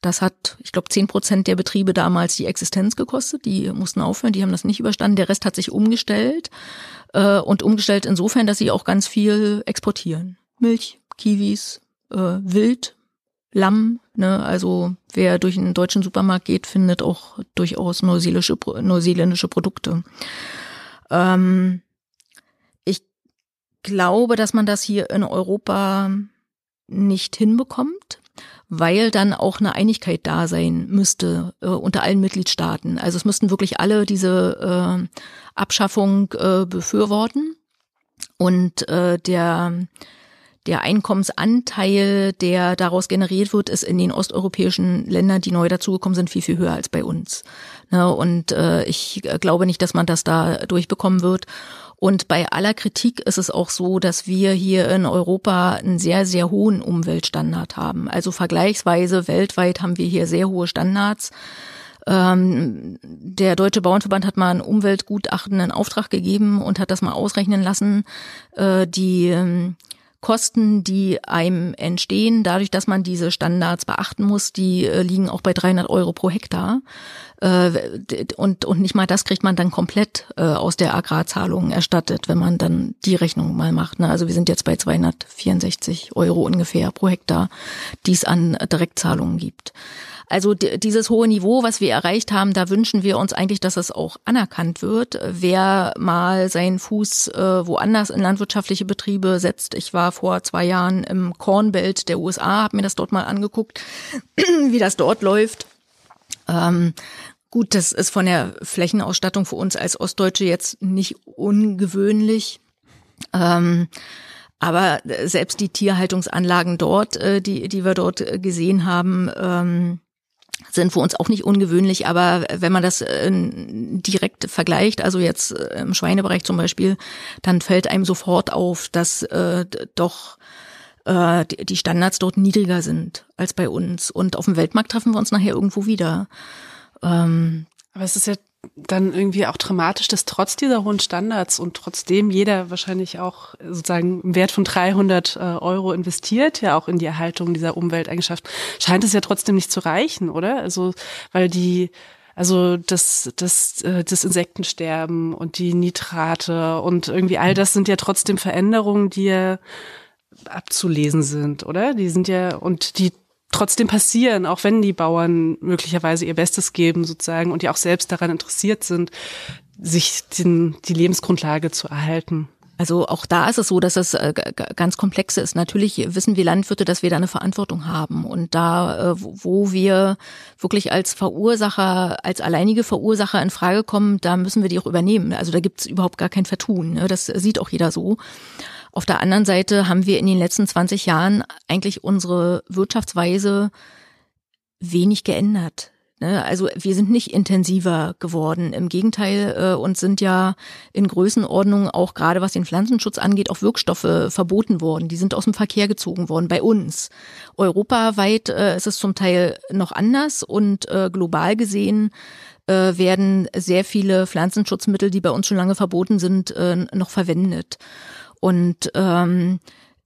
Das hat, ich glaube, zehn Prozent der Betriebe damals die Existenz gekostet. Die mussten aufhören, die haben das nicht überstanden. Der Rest hat sich umgestellt äh, und umgestellt insofern, dass sie auch ganz viel exportieren. Milch, Kiwis, äh, Wild, Lamm. Ne? Also wer durch einen deutschen Supermarkt geht, findet auch durchaus neuseelische, neuseeländische Produkte. Ähm, ich glaube, dass man das hier in Europa nicht hinbekommt weil dann auch eine Einigkeit da sein müsste äh, unter allen Mitgliedstaaten. Also es müssten wirklich alle diese äh, Abschaffung äh, befürworten und äh, der der Einkommensanteil, der daraus generiert wird, ist in den osteuropäischen Ländern, die neu dazugekommen sind, viel, viel höher als bei uns. Ne, und äh, ich glaube nicht, dass man das da durchbekommen wird. Und bei aller Kritik ist es auch so, dass wir hier in Europa einen sehr, sehr hohen Umweltstandard haben. Also vergleichsweise weltweit haben wir hier sehr hohe Standards. Ähm, der Deutsche Bauernverband hat mal ein Umweltgutachten in Auftrag gegeben und hat das mal ausrechnen lassen. Äh, die ähm, Kosten, die einem entstehen, dadurch, dass man diese Standards beachten muss, die äh, liegen auch bei 300 Euro pro Hektar. Äh, und, und nicht mal das kriegt man dann komplett äh, aus der Agrarzahlung erstattet, wenn man dann die Rechnung mal macht. Ne? Also wir sind jetzt bei 264 Euro ungefähr pro Hektar, die es an Direktzahlungen gibt. Also dieses hohe Niveau, was wir erreicht haben, da wünschen wir uns eigentlich, dass es auch anerkannt wird. Wer mal seinen Fuß äh, woanders in landwirtschaftliche Betriebe setzt. Ich war vor zwei Jahren im Corn Belt der USA, habe mir das dort mal angeguckt, wie das dort läuft. Ähm, gut, das ist von der Flächenausstattung für uns als Ostdeutsche jetzt nicht ungewöhnlich. Ähm, aber selbst die Tierhaltungsanlagen dort, äh, die, die wir dort gesehen haben, ähm, sind für uns auch nicht ungewöhnlich, aber wenn man das äh, direkt vergleicht, also jetzt äh, im Schweinebereich zum Beispiel, dann fällt einem sofort auf, dass äh, doch äh, die Standards dort niedriger sind als bei uns. Und auf dem Weltmarkt treffen wir uns nachher irgendwo wieder. Ähm, aber es ist ja dann irgendwie auch dramatisch, dass trotz dieser hohen Standards und trotzdem jeder wahrscheinlich auch sozusagen im Wert von 300 äh, Euro investiert, ja auch in die Erhaltung dieser Umwelteigenschaften, scheint es ja trotzdem nicht zu reichen, oder? Also, weil die, also das, das, äh, das Insektensterben und die Nitrate und irgendwie all das sind ja trotzdem Veränderungen, die ja abzulesen sind, oder? Die sind ja, und die trotzdem passieren, auch wenn die Bauern möglicherweise ihr Bestes geben sozusagen und die auch selbst daran interessiert sind, sich den, die Lebensgrundlage zu erhalten. Also auch da ist es so, dass es äh, ganz komplex ist. Natürlich wissen wir Landwirte, dass wir da eine Verantwortung haben. Und da, äh, wo wir wirklich als Verursacher, als alleinige Verursacher in Frage kommen, da müssen wir die auch übernehmen. Also da gibt es überhaupt gar kein Vertun. Ne? Das sieht auch jeder so. Auf der anderen Seite haben wir in den letzten 20 Jahren eigentlich unsere Wirtschaftsweise wenig geändert. Ne? Also wir sind nicht intensiver geworden. Im Gegenteil, äh, uns sind ja in Größenordnung auch gerade was den Pflanzenschutz angeht, auch Wirkstoffe verboten worden. Die sind aus dem Verkehr gezogen worden bei uns. Europaweit äh, ist es zum Teil noch anders und äh, global gesehen werden sehr viele Pflanzenschutzmittel, die bei uns schon lange verboten sind, noch verwendet. Und ähm,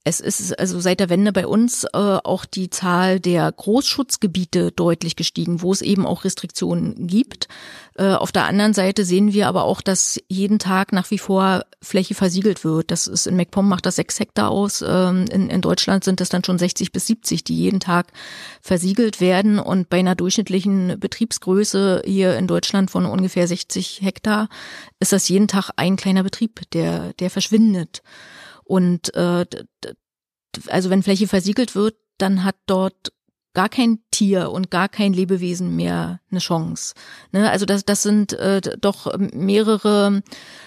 es ist also seit der Wende bei uns äh, auch die Zahl der Großschutzgebiete deutlich gestiegen, wo es eben auch Restriktionen gibt. Äh, auf der anderen Seite sehen wir aber auch, dass jeden Tag nach wie vor Fläche versiegelt wird. Das ist in MacPom macht das sechs Hektar aus. Ähm, in, in Deutschland sind das dann schon 60 bis 70, die jeden Tag versiegelt werden. Und bei einer durchschnittlichen Betriebsgröße hier in Deutschland von ungefähr 60 Hektar ist das jeden Tag ein kleiner Betrieb, der, der verschwindet. Und äh, also wenn Fläche versiegelt wird, dann hat dort gar kein Tier und gar kein Lebewesen mehr eine Chance. Ne? Also das, das sind äh, doch mehrere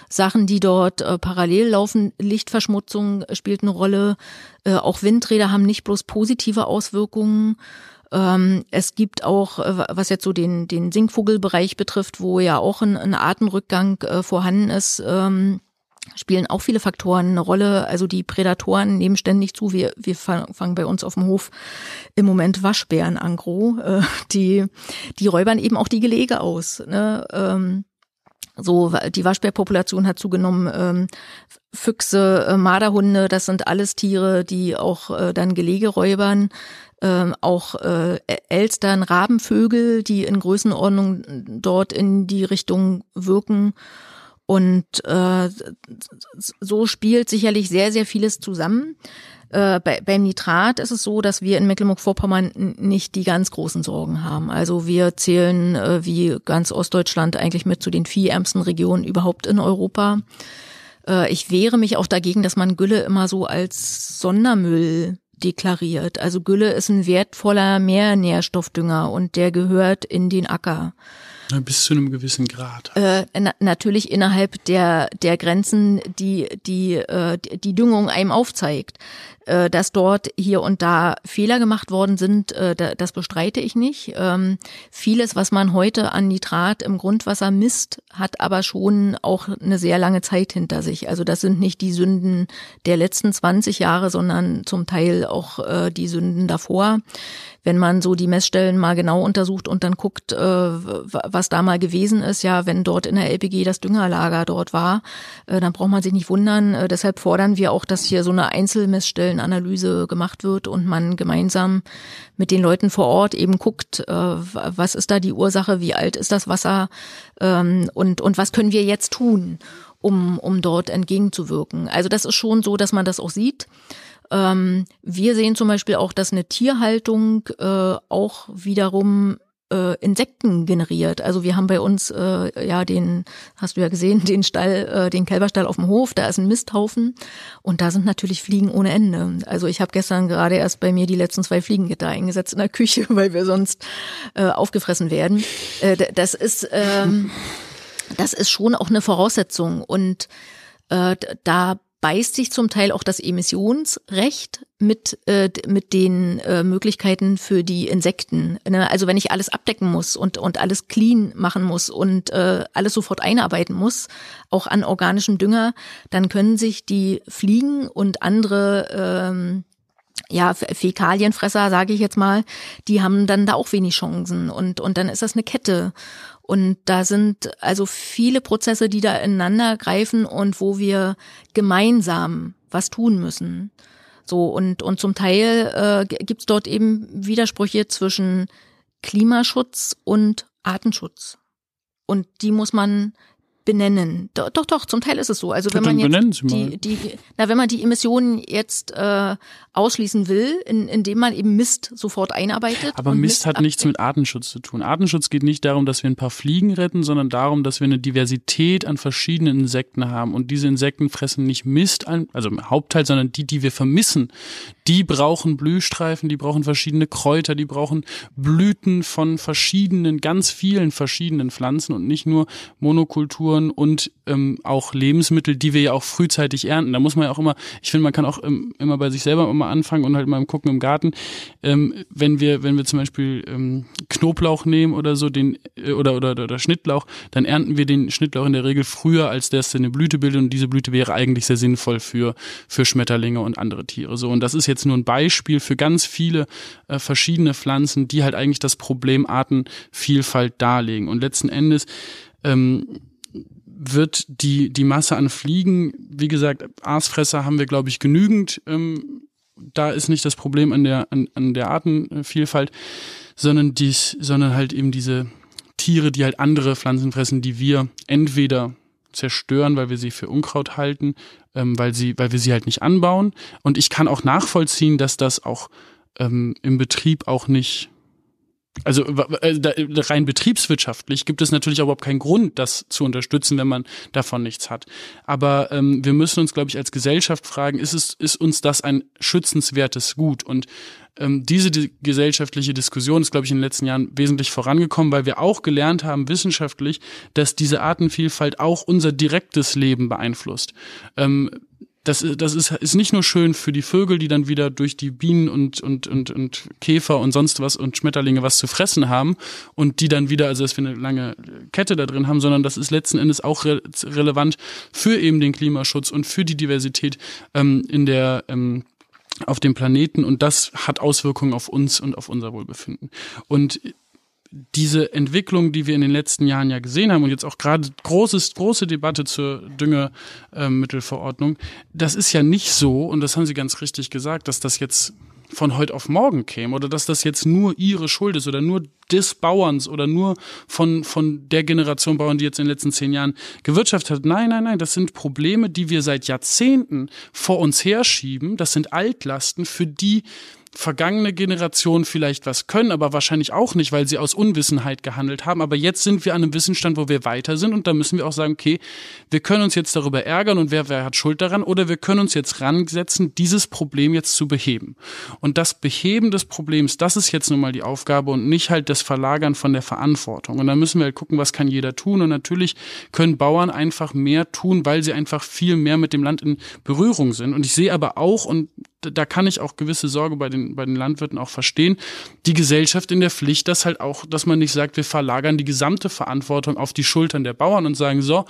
Sachen, die dort äh, parallel laufen. Lichtverschmutzung spielt eine Rolle. Äh, auch Windräder haben nicht bloß positive Auswirkungen. Ähm, es gibt auch, äh, was jetzt so den, den Singvogelbereich betrifft, wo ja auch ein, ein Artenrückgang äh, vorhanden ist, ähm, spielen auch viele Faktoren eine Rolle. Also die Prädatoren nehmen ständig zu. Wir, wir fangen bei uns auf dem Hof im Moment Waschbären angro. Äh, die, die räubern eben auch die Gelege aus. Ne? Ähm, So, die Waschbärpopulation hat zugenommen. Ähm, Füchse, äh, Marderhunde, das sind alles Tiere, die auch äh, dann Gelege räubern. Ähm, auch äh, Elstern, Rabenvögel, die in Größenordnung dort in die Richtung wirken. Und äh, so spielt sicherlich sehr, sehr vieles zusammen. Äh, bei, beim Nitrat ist es so, dass wir in Mecklenburg-Vorpommern nicht die ganz großen Sorgen haben. Also wir zählen äh, wie ganz Ostdeutschland eigentlich mit zu den viehärmsten Regionen überhaupt in Europa. Äh, ich wehre mich auch dagegen, dass man Gülle immer so als Sondermüll deklariert. Also Gülle ist ein wertvoller Mehrnährstoffdünger und der gehört in den Acker. Bis zu einem gewissen Grad. Äh, na, natürlich innerhalb der, der Grenzen, die, die, äh, die Düngung einem aufzeigt. Äh, dass dort hier und da Fehler gemacht worden sind, äh, das bestreite ich nicht. Ähm, vieles, was man heute an Nitrat im Grundwasser misst, hat aber schon auch eine sehr lange Zeit hinter sich. Also das sind nicht die Sünden der letzten 20 Jahre, sondern zum Teil auch äh, die Sünden davor wenn man so die Messstellen mal genau untersucht und dann guckt, was da mal gewesen ist, ja, wenn dort in der LPG das Düngerlager dort war, dann braucht man sich nicht wundern. Deshalb fordern wir auch, dass hier so eine Einzelmessstellenanalyse gemacht wird und man gemeinsam mit den Leuten vor Ort eben guckt, äh, was ist da die Ursache, wie alt ist das Wasser ähm, und, und was können wir jetzt tun, um, um dort entgegenzuwirken. Also das ist schon so, dass man das auch sieht. Ähm, wir sehen zum Beispiel auch, dass eine Tierhaltung äh, auch wiederum äh, Insekten generiert. Also wir haben bei uns äh, ja den, hast du ja gesehen, den Stall, äh, den Kälberstall auf dem Hof, da ist ein Misthaufen und da sind natürlich Fliegen ohne Ende. Also ich habe gestern gerade erst bei mir die letzten zwei Fliegengitter eingesetzt in der Küche, weil wir sonst äh, aufgefressen werden. Äh, das ist ähm, das ist schon auch eine Voraussetzung und äh, da beißt sich zum Teil auch das Emissionsrecht mit, äh, mit den äh, Möglichkeiten für die Insekten. Ne? Also wenn ich alles abdecken muss und, und alles clean machen muss und äh, alles sofort einarbeiten muss, auch an organischem Dünger, dann können sich die Fliegen und andere ähm, ja, Fäkalienfresser, sage ich jetzt mal, die haben dann da auch wenig Chancen und, und dann ist das eine Kette. Und da sind also viele Prozesse, die da ineinander greifen und wo wir gemeinsam was tun müssen. So, und, und zum Teil äh, gibt dort eben Widersprüche zwischen Klimaschutz und Artenschutz. Und die muss man benennen. Doch, doch, doch, zum Teil ist es so. Also wenn man jetzt die, die, na, wenn man die Emissionen jetzt äh, ausschließen will, in, indem man eben Mist sofort einarbeitet. Aber Mist, Mist hat nichts mit Artenschutz zu tun. Artenschutz geht nicht darum, dass wir ein paar Fliegen retten, sondern darum, dass wir eine Diversität an verschiedenen Insekten haben. Und diese Insekten fressen nicht Mist an, also im Hauptteil, sondern die, die wir vermissen. Die brauchen Blühstreifen, die brauchen verschiedene Kräuter, die brauchen Blüten von verschiedenen, ganz vielen verschiedenen Pflanzen und nicht nur Monokultur Kulturen und ähm, auch Lebensmittel, die wir ja auch frühzeitig ernten. Da muss man ja auch immer, ich finde, man kann auch ähm, immer bei sich selber immer anfangen und halt mal gucken im Garten. Ähm, wenn wir, wenn wir zum Beispiel ähm, Knoblauch nehmen oder so, den äh, oder, oder oder Schnittlauch, dann ernten wir den Schnittlauch in der Regel früher, als der eine Blüte bildet und diese Blüte wäre eigentlich sehr sinnvoll für für Schmetterlinge und andere Tiere. So und das ist jetzt nur ein Beispiel für ganz viele äh, verschiedene Pflanzen, die halt eigentlich das Problem Artenvielfalt darlegen. Und letzten Endes ähm, wird die, die Masse an Fliegen, wie gesagt, Aasfresser haben wir, glaube ich, genügend. Ähm, da ist nicht das Problem an der, an, an der Artenvielfalt, sondern dies, sondern halt eben diese Tiere, die halt andere Pflanzen fressen, die wir entweder zerstören, weil wir sie für Unkraut halten, ähm, weil sie, weil wir sie halt nicht anbauen. Und ich kann auch nachvollziehen, dass das auch ähm, im Betrieb auch nicht also äh, rein betriebswirtschaftlich gibt es natürlich überhaupt keinen Grund, das zu unterstützen, wenn man davon nichts hat. Aber ähm, wir müssen uns, glaube ich, als Gesellschaft fragen, ist es ist uns das ein schützenswertes Gut? Und ähm, diese die gesellschaftliche Diskussion ist, glaube ich, in den letzten Jahren wesentlich vorangekommen, weil wir auch gelernt haben, wissenschaftlich, dass diese Artenvielfalt auch unser direktes Leben beeinflusst. Ähm, das, das ist, ist nicht nur schön für die Vögel, die dann wieder durch die Bienen und, und, und, und Käfer und sonst was und Schmetterlinge was zu fressen haben und die dann wieder, also dass wir eine lange Kette da drin haben, sondern das ist letzten Endes auch re relevant für eben den Klimaschutz und für die Diversität ähm, in der ähm, auf dem Planeten und das hat Auswirkungen auf uns und auf unser Wohlbefinden. Und diese Entwicklung, die wir in den letzten Jahren ja gesehen haben und jetzt auch gerade großes, große Debatte zur Düngemittelverordnung, das ist ja nicht so, und das haben Sie ganz richtig gesagt, dass das jetzt von heute auf morgen käme oder dass das jetzt nur ihre Schuld ist oder nur des Bauerns oder nur von, von der Generation Bauern, die jetzt in den letzten zehn Jahren gewirtschaftet hat. Nein, nein, nein, das sind Probleme, die wir seit Jahrzehnten vor uns herschieben. Das sind Altlasten, für die vergangene Generationen vielleicht was können, aber wahrscheinlich auch nicht, weil sie aus Unwissenheit gehandelt haben. Aber jetzt sind wir an einem Wissensstand, wo wir weiter sind und da müssen wir auch sagen, okay, wir können uns jetzt darüber ärgern und wer, wer hat Schuld daran oder wir können uns jetzt ransetzen, dieses Problem jetzt zu beheben. Und das Beheben des Problems, das ist jetzt nun mal die Aufgabe und nicht halt das Verlagern von der Verantwortung. Und da müssen wir halt gucken, was kann jeder tun. Und natürlich können Bauern einfach mehr tun, weil sie einfach viel mehr mit dem Land in Berührung sind. Und ich sehe aber auch, und da kann ich auch gewisse Sorge bei den, bei den Landwirten auch verstehen, die Gesellschaft in der Pflicht, dass halt auch, dass man nicht sagt, wir verlagern die gesamte Verantwortung auf die Schultern der Bauern und sagen, so,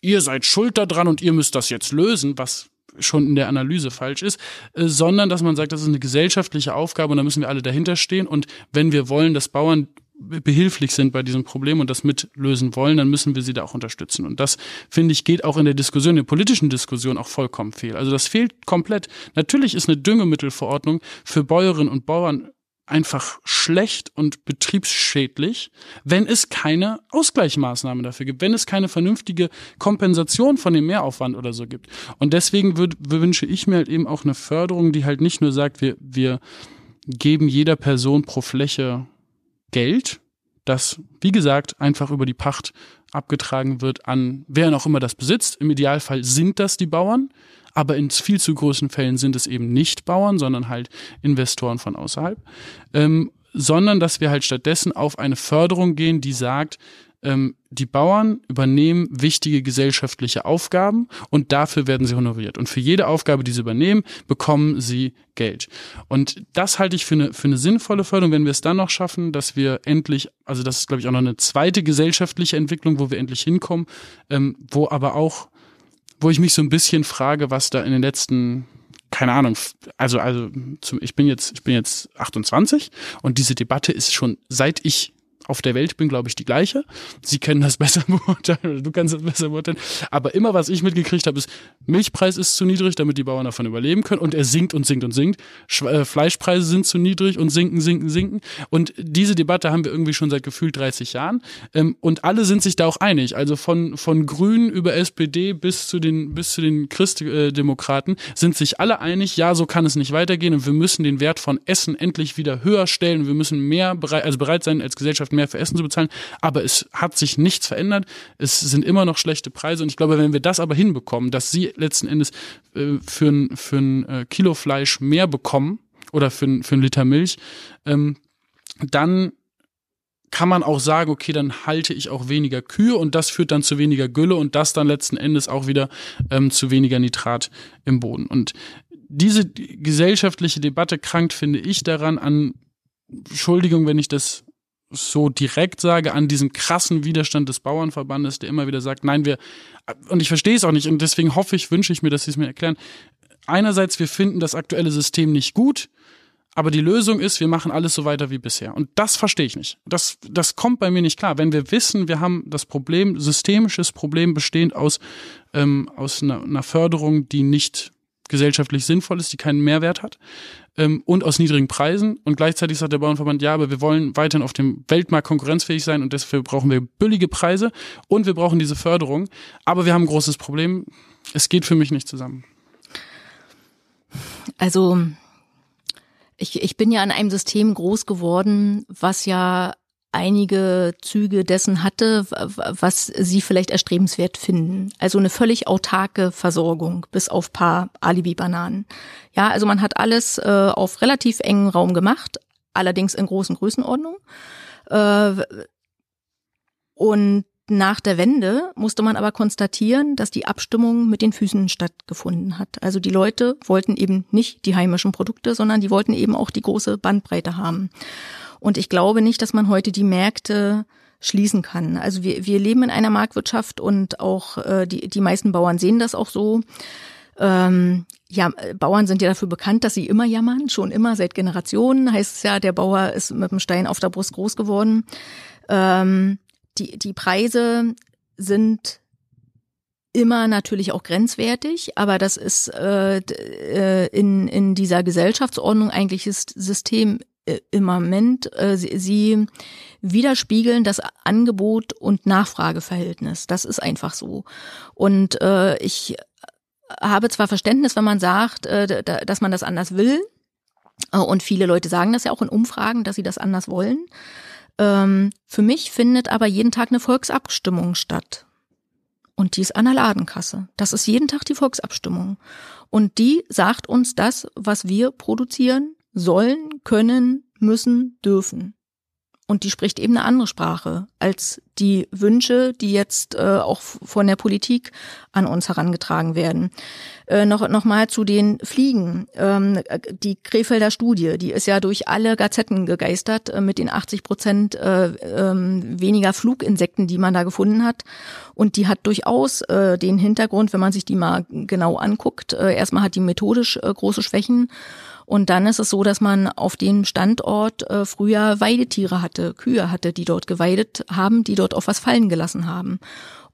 ihr seid schuld daran und ihr müsst das jetzt lösen, was schon in der Analyse falsch ist, äh, sondern dass man sagt, das ist eine gesellschaftliche Aufgabe und da müssen wir alle dahinter stehen und wenn wir wollen, dass Bauern behilflich sind bei diesem Problem und das mitlösen wollen, dann müssen wir sie da auch unterstützen. Und das, finde ich, geht auch in der Diskussion, in der politischen Diskussion auch vollkommen fehl. Also das fehlt komplett. Natürlich ist eine Düngemittelverordnung für Bäuerinnen und Bauern einfach schlecht und betriebsschädlich, wenn es keine Ausgleichsmaßnahme dafür gibt, wenn es keine vernünftige Kompensation von dem Mehraufwand oder so gibt. Und deswegen würd, wünsche ich mir halt eben auch eine Förderung, die halt nicht nur sagt, wir, wir geben jeder Person pro Fläche Geld, das, wie gesagt, einfach über die Pacht abgetragen wird an wer auch immer das besitzt. Im Idealfall sind das die Bauern, aber in viel zu großen Fällen sind es eben nicht Bauern, sondern halt Investoren von außerhalb. Ähm, sondern dass wir halt stattdessen auf eine Förderung gehen, die sagt, ähm, die Bauern übernehmen wichtige gesellschaftliche Aufgaben und dafür werden sie honoriert. Und für jede Aufgabe, die sie übernehmen, bekommen sie Geld. Und das halte ich für eine, für eine sinnvolle Förderung, wenn wir es dann noch schaffen, dass wir endlich, also das ist, glaube ich, auch noch eine zweite gesellschaftliche Entwicklung, wo wir endlich hinkommen, ähm, wo aber auch, wo ich mich so ein bisschen frage, was da in den letzten keine Ahnung, also also zum, ich bin jetzt ich bin jetzt 28 und diese Debatte ist schon seit ich auf der Welt bin, glaube ich, die gleiche. Sie können das besser beurteilen oder du kannst das besser beurteilen. Aber immer, was ich mitgekriegt habe, ist, Milchpreis ist zu niedrig, damit die Bauern davon überleben können. Und er sinkt und sinkt und sinkt. Äh, Fleischpreise sind zu niedrig und sinken, sinken, sinken. Und diese Debatte haben wir irgendwie schon seit gefühlt 30 Jahren. Ähm, und alle sind sich da auch einig. Also von, von Grünen über SPD bis zu den, bis zu den Christdemokraten sind sich alle einig, ja, so kann es nicht weitergehen. Und wir müssen den Wert von Essen endlich wieder höher stellen. Wir müssen mehr bereit, also bereit sein, als Gesellschaft mehr für Essen zu bezahlen. Aber es hat sich nichts verändert. Es sind immer noch schlechte Preise. Und ich glaube, wenn wir das aber hinbekommen, dass sie letzten Endes äh, für ein, für ein äh, Kilo Fleisch mehr bekommen oder für ein, für ein Liter Milch, ähm, dann kann man auch sagen, okay, dann halte ich auch weniger Kühe und das führt dann zu weniger Gülle und das dann letzten Endes auch wieder ähm, zu weniger Nitrat im Boden. Und diese gesellschaftliche Debatte krankt, finde ich, daran an, Entschuldigung, wenn ich das so direkt sage, an diesem krassen Widerstand des Bauernverbandes, der immer wieder sagt, nein, wir, und ich verstehe es auch nicht, und deswegen hoffe ich, wünsche ich mir, dass Sie es mir erklären. Einerseits, wir finden das aktuelle System nicht gut, aber die Lösung ist, wir machen alles so weiter wie bisher. Und das verstehe ich nicht. Das, das kommt bei mir nicht klar. Wenn wir wissen, wir haben das Problem, systemisches Problem bestehend aus, ähm, aus einer, einer Förderung, die nicht gesellschaftlich sinnvoll ist, die keinen Mehrwert hat ähm, und aus niedrigen Preisen. Und gleichzeitig sagt der Bauernverband, ja, aber wir wollen weiterhin auf dem Weltmarkt konkurrenzfähig sein und dafür brauchen wir billige Preise und wir brauchen diese Förderung. Aber wir haben ein großes Problem. Es geht für mich nicht zusammen. Also ich, ich bin ja in einem System groß geworden, was ja einige Züge dessen hatte, was sie vielleicht erstrebenswert finden. Also eine völlig autarke Versorgung, bis auf paar Alibi-Bananen. Ja, also man hat alles äh, auf relativ engen Raum gemacht, allerdings in großen Größenordnungen. Äh, und nach der Wende musste man aber konstatieren, dass die Abstimmung mit den Füßen stattgefunden hat. Also die Leute wollten eben nicht die heimischen Produkte, sondern die wollten eben auch die große Bandbreite haben. Und ich glaube nicht, dass man heute die Märkte schließen kann. Also wir, wir leben in einer Marktwirtschaft und auch äh, die, die meisten Bauern sehen das auch so. Ähm, ja, Bauern sind ja dafür bekannt, dass sie immer jammern, schon immer seit Generationen. Heißt es ja, der Bauer ist mit dem Stein auf der Brust groß geworden. Ähm, die, die Preise sind immer natürlich auch grenzwertig, aber das ist äh, äh in, in dieser Gesellschaftsordnung eigentlich ist System äh, im Moment. Äh, sie, sie widerspiegeln das Angebot und Nachfrageverhältnis. Das ist einfach so. Und äh, ich habe zwar Verständnis, wenn man sagt, äh, dass man das anders will. Äh, und viele Leute sagen das ja auch in Umfragen, dass sie das anders wollen. Ähm, für mich findet aber jeden Tag eine Volksabstimmung statt. Und die ist an der Ladenkasse. Das ist jeden Tag die Volksabstimmung. Und die sagt uns das, was wir produzieren sollen, können, müssen, dürfen. Und die spricht eben eine andere Sprache als die Wünsche, die jetzt äh, auch von der Politik an uns herangetragen werden. Äh, noch, noch mal zu den Fliegen. Ähm, die Krefelder Studie, die ist ja durch alle Gazetten gegeistert äh, mit den 80 Prozent äh, äh, weniger Fluginsekten, die man da gefunden hat. Und die hat durchaus äh, den Hintergrund, wenn man sich die mal genau anguckt. Äh, erstmal hat die methodisch äh, große Schwächen. Und dann ist es so, dass man auf dem Standort äh, früher Weidetiere hatte, Kühe hatte, die dort geweidet haben, die dort auf was fallen gelassen haben.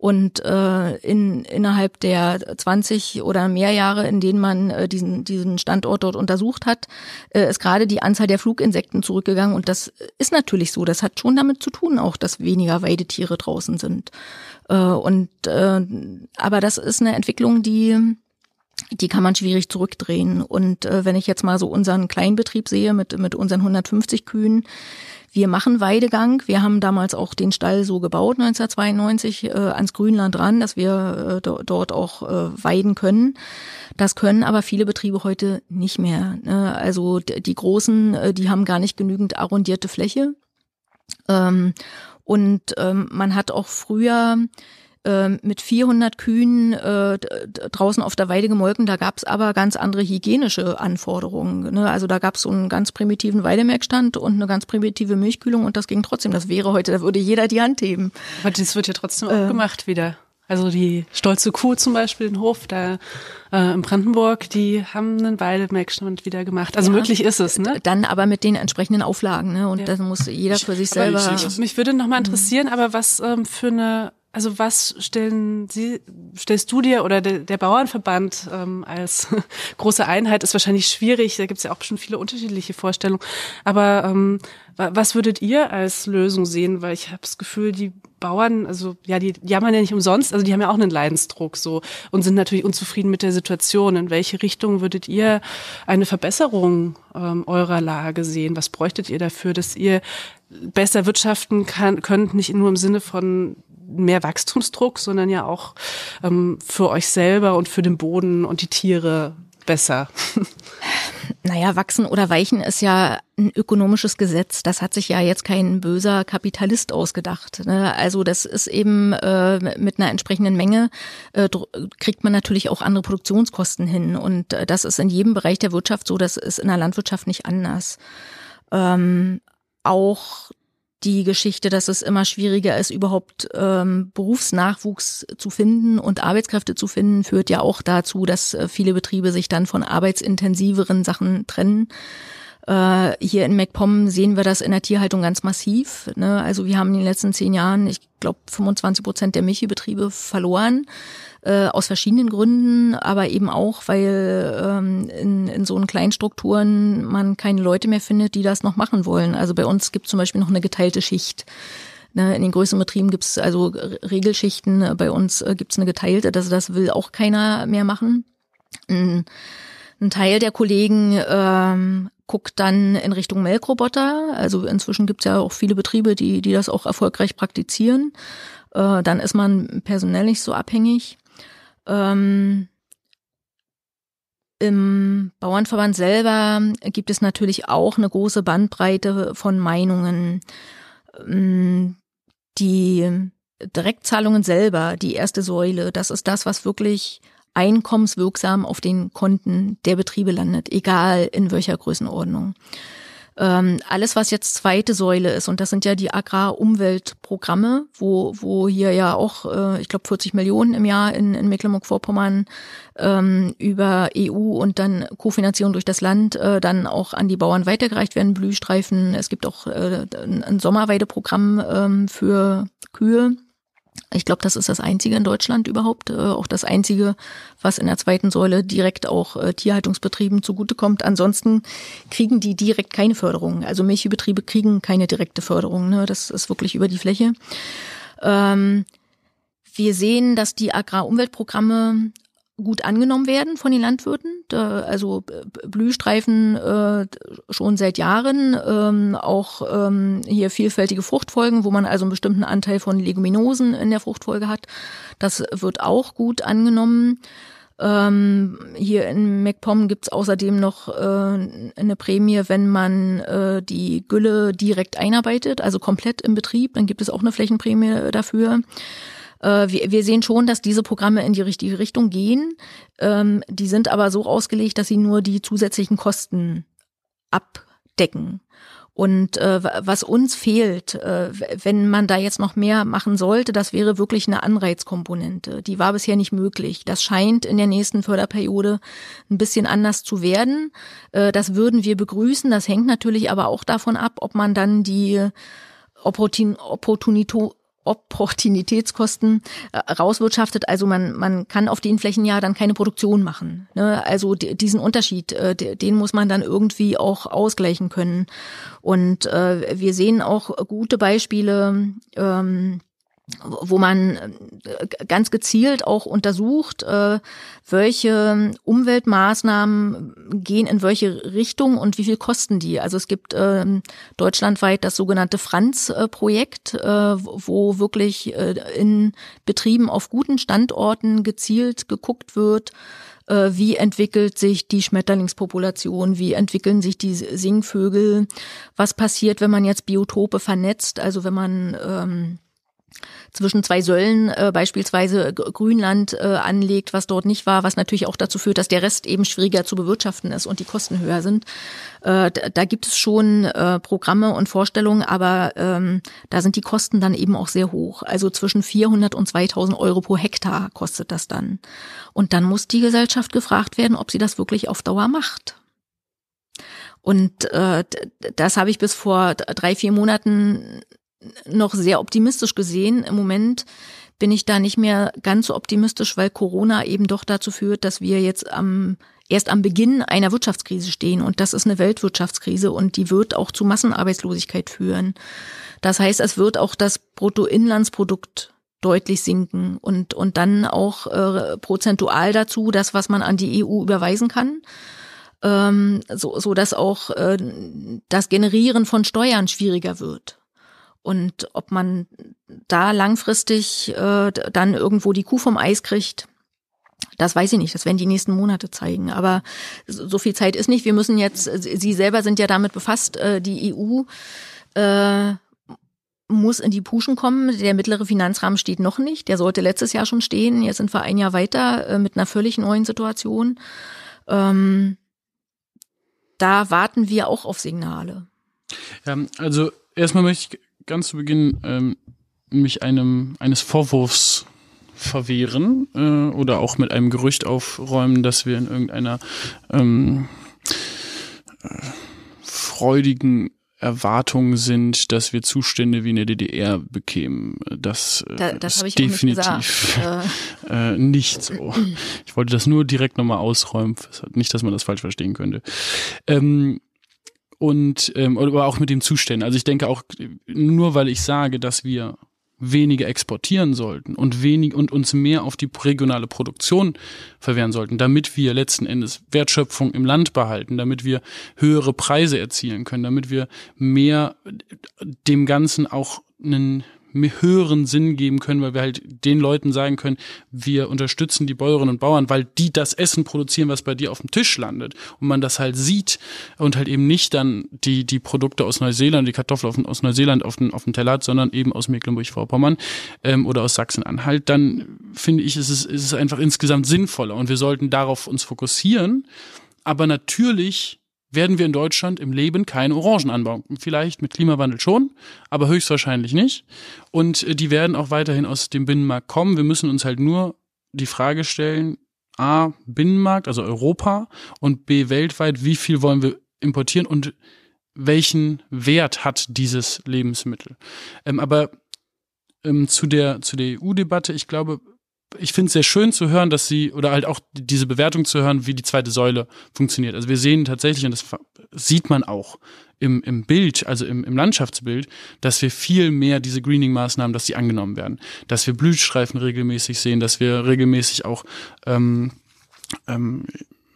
Und äh, in, innerhalb der 20 oder mehr Jahre, in denen man äh, diesen, diesen Standort dort untersucht hat, äh, ist gerade die Anzahl der Fluginsekten zurückgegangen. Und das ist natürlich so. Das hat schon damit zu tun, auch dass weniger Weidetiere draußen sind. Äh, und äh, aber das ist eine Entwicklung, die die kann man schwierig zurückdrehen. Und äh, wenn ich jetzt mal so unseren Kleinbetrieb sehe mit, mit unseren 150 Kühen, wir machen Weidegang. Wir haben damals auch den Stall so gebaut, 1992, äh, ans Grünland ran, dass wir äh, do, dort auch äh, weiden können. Das können aber viele Betriebe heute nicht mehr. Ne? Also die großen, äh, die haben gar nicht genügend arrondierte Fläche. Ähm, und ähm, man hat auch früher mit 400 Kühen äh, draußen auf der Weide gemolken. Da gab es aber ganz andere hygienische Anforderungen. Ne? Also da gab es so einen ganz primitiven Weidemerkstand und eine ganz primitive Milchkühlung und das ging trotzdem. Das wäre heute, da würde jeder die Hand heben. Aber das wird ja trotzdem auch äh, gemacht wieder. Also die stolze Kuh zum Beispiel, den Hof da äh, in Brandenburg, die haben einen Weidemelkstand wieder gemacht. Also ja, möglich ist es, ne? Dann aber mit den entsprechenden Auflagen, ne? Und ja. das muss jeder für sich selber. Ich, mich würde noch mal interessieren, mhm. aber was ähm, für eine also was stellen Sie, stellst du dir oder der, der Bauernverband ähm, als große Einheit ist wahrscheinlich schwierig, da gibt es ja auch schon viele unterschiedliche Vorstellungen. Aber ähm, was würdet ihr als Lösung sehen? Weil ich habe das Gefühl, die Bauern, also ja, die jammern ja nicht umsonst, also die haben ja auch einen Leidensdruck so und sind natürlich unzufrieden mit der Situation. In welche Richtung würdet ihr eine Verbesserung ähm, eurer Lage sehen? Was bräuchtet ihr dafür, dass ihr besser wirtschaften kann, könnt, nicht nur im Sinne von mehr Wachstumsdruck, sondern ja auch ähm, für euch selber und für den Boden und die Tiere besser. Naja, wachsen oder weichen ist ja ein ökonomisches Gesetz. Das hat sich ja jetzt kein böser Kapitalist ausgedacht. Ne? Also das ist eben äh, mit einer entsprechenden Menge äh, kriegt man natürlich auch andere Produktionskosten hin. Und äh, das ist in jedem Bereich der Wirtschaft so. Das ist in der Landwirtschaft nicht anders. Ähm, auch die Geschichte, dass es immer schwieriger ist, überhaupt ähm, Berufsnachwuchs zu finden und Arbeitskräfte zu finden, führt ja auch dazu, dass äh, viele Betriebe sich dann von arbeitsintensiveren Sachen trennen. Äh, hier in MacPom sehen wir das in der Tierhaltung ganz massiv. Ne? Also wir haben in den letzten zehn Jahren, ich glaube, 25 Prozent der Milchbetriebe verloren äh, aus verschiedenen Gründen, aber eben auch, weil ähm, in, in so einen kleinen Strukturen man keine Leute mehr findet, die das noch machen wollen. Also bei uns gibt es zum Beispiel noch eine geteilte Schicht. Ne, in den größeren Betrieben gibt es also Regelschichten, bei uns äh, gibt es eine geteilte, das, das will auch keiner mehr machen. Ein, ein Teil der Kollegen ähm, guckt dann in Richtung Melkroboter. Also inzwischen gibt es ja auch viele Betriebe, die, die das auch erfolgreich praktizieren. Äh, dann ist man personell nicht so abhängig. Ähm, Im Bauernverband selber gibt es natürlich auch eine große Bandbreite von Meinungen. Ähm, die Direktzahlungen selber, die erste Säule, das ist das, was wirklich einkommenswirksam auf den Konten der Betriebe landet, egal in welcher Größenordnung. Ähm, alles, was jetzt zweite Säule ist, und das sind ja die Agrar-Umweltprogramme, wo, wo hier ja auch, äh, ich glaube, 40 Millionen im Jahr in, in Mecklenburg-Vorpommern ähm, über EU und dann Kofinanzierung durch das Land äh, dann auch an die Bauern weitergereicht werden, Blühstreifen. Es gibt auch äh, ein Sommerweideprogramm ähm, für Kühe ich glaube, das ist das einzige in Deutschland überhaupt, äh, auch das einzige, was in der zweiten Säule direkt auch äh, Tierhaltungsbetrieben zugutekommt. Ansonsten kriegen die direkt keine Förderung. Also Milchbetriebe kriegen keine direkte Förderung. Ne? Das ist wirklich über die Fläche. Ähm, wir sehen, dass die Agrarumweltprogramme gut angenommen werden von den Landwirten. Also Blühstreifen äh, schon seit Jahren, ähm, auch ähm, hier vielfältige Fruchtfolgen, wo man also einen bestimmten Anteil von Leguminosen in der Fruchtfolge hat. Das wird auch gut angenommen. Ähm, hier in MacPom gibt's außerdem noch äh, eine Prämie, wenn man äh, die Gülle direkt einarbeitet, also komplett im Betrieb. Dann gibt es auch eine Flächenprämie dafür. Äh, wir, wir sehen schon, dass diese Programme in die richtige Richtung gehen. Ähm, die sind aber so ausgelegt, dass sie nur die zusätzlichen Kosten abdecken. Und äh, was uns fehlt, äh, wenn man da jetzt noch mehr machen sollte, das wäre wirklich eine Anreizkomponente. Die war bisher nicht möglich. Das scheint in der nächsten Förderperiode ein bisschen anders zu werden. Äh, das würden wir begrüßen. Das hängt natürlich aber auch davon ab, ob man dann die Opportun Opportunito Opportunitätskosten äh, rauswirtschaftet. Also man, man kann auf den Flächen ja dann keine Produktion machen. Ne? Also diesen Unterschied, äh, den muss man dann irgendwie auch ausgleichen können. Und äh, wir sehen auch gute Beispiele. Ähm, wo man äh, ganz gezielt auch untersucht, äh, welche Umweltmaßnahmen gehen in welche Richtung und wie viel kosten die. Also es gibt ähm, deutschlandweit das sogenannte Franz-Projekt, äh, wo wirklich in Betrieben auf guten Standorten gezielt geguckt wird, wie entwickelt sich die Schmetterlingspopulation, wie entwickeln sich die Singvögel, was passiert, wenn man jetzt Biotope vernetzt, also wenn man ähm, zwischen zwei Säulen äh, beispielsweise Grünland äh, anlegt, was dort nicht war, was natürlich auch dazu führt, dass der Rest eben schwieriger zu bewirtschaften ist und die Kosten höher sind. Äh, da gibt es schon äh, Programme und Vorstellungen, aber ähm, da sind die Kosten dann eben auch sehr hoch. Also zwischen 400 und 2000 Euro pro Hektar kostet das dann. Und dann muss die Gesellschaft gefragt werden, ob sie das wirklich auf Dauer macht. Und äh, das habe ich bis vor drei, vier Monaten noch sehr optimistisch gesehen. Im Moment bin ich da nicht mehr ganz so optimistisch, weil Corona eben doch dazu führt, dass wir jetzt am erst am Beginn einer Wirtschaftskrise stehen und das ist eine Weltwirtschaftskrise und die wird auch zu Massenarbeitslosigkeit führen. Das heißt, es wird auch das Bruttoinlandsprodukt deutlich sinken und und dann auch äh, prozentual dazu das, was man an die EU überweisen kann, ähm, so so dass auch äh, das Generieren von Steuern schwieriger wird. Und ob man da langfristig äh, dann irgendwo die Kuh vom Eis kriegt, das weiß ich nicht. Das werden die nächsten Monate zeigen. Aber so viel Zeit ist nicht. Wir müssen jetzt, Sie selber sind ja damit befasst, äh, die EU äh, muss in die Puschen kommen. Der mittlere Finanzrahmen steht noch nicht. Der sollte letztes Jahr schon stehen. Jetzt sind wir ein Jahr weiter äh, mit einer völlig neuen Situation. Ähm, da warten wir auch auf Signale. Ja, also erstmal möchte ich ganz zu Beginn ähm, mich einem eines Vorwurfs verwehren äh, oder auch mit einem Gerücht aufräumen, dass wir in irgendeiner ähm, äh, freudigen Erwartung sind, dass wir Zustände wie in der DDR bekämen. Das, äh, da, das ist definitiv nicht, äh, nicht, so. Ich wollte das nur direkt nochmal ausräumen, nicht, dass man das falsch verstehen könnte. Ähm, und ähm, oder auch mit dem Zuständen. Also ich denke auch nur weil ich sage, dass wir weniger exportieren sollten und wenig und uns mehr auf die regionale Produktion verwehren sollten, damit wir letzten Endes Wertschöpfung im Land behalten, damit wir höhere Preise erzielen können, damit wir mehr dem Ganzen auch einen höheren Sinn geben können, weil wir halt den Leuten sagen können, wir unterstützen die Bäuerinnen und Bauern, weil die das Essen produzieren, was bei dir auf dem Tisch landet. Und man das halt sieht und halt eben nicht dann die die Produkte aus Neuseeland, die Kartoffeln aus Neuseeland auf dem auf dem Teller hat, sondern eben aus Mecklenburg-Vorpommern ähm, oder aus Sachsen-Anhalt, dann finde ich, ist es ist es einfach insgesamt sinnvoller. Und wir sollten darauf uns fokussieren, aber natürlich werden wir in Deutschland im Leben keine Orangen anbauen. Vielleicht mit Klimawandel schon, aber höchstwahrscheinlich nicht. Und äh, die werden auch weiterhin aus dem Binnenmarkt kommen. Wir müssen uns halt nur die Frage stellen, A, Binnenmarkt, also Europa, und B, weltweit, wie viel wollen wir importieren und welchen Wert hat dieses Lebensmittel. Ähm, aber ähm, zu der, zu der EU-Debatte, ich glaube, ich finde es sehr schön zu hören, dass sie, oder halt auch diese Bewertung zu hören, wie die zweite Säule funktioniert. Also wir sehen tatsächlich, und das sieht man auch im, im Bild, also im, im Landschaftsbild, dass wir viel mehr diese Greening-Maßnahmen, dass sie angenommen werden. Dass wir Blühstreifen regelmäßig sehen, dass wir regelmäßig auch ähm, ähm,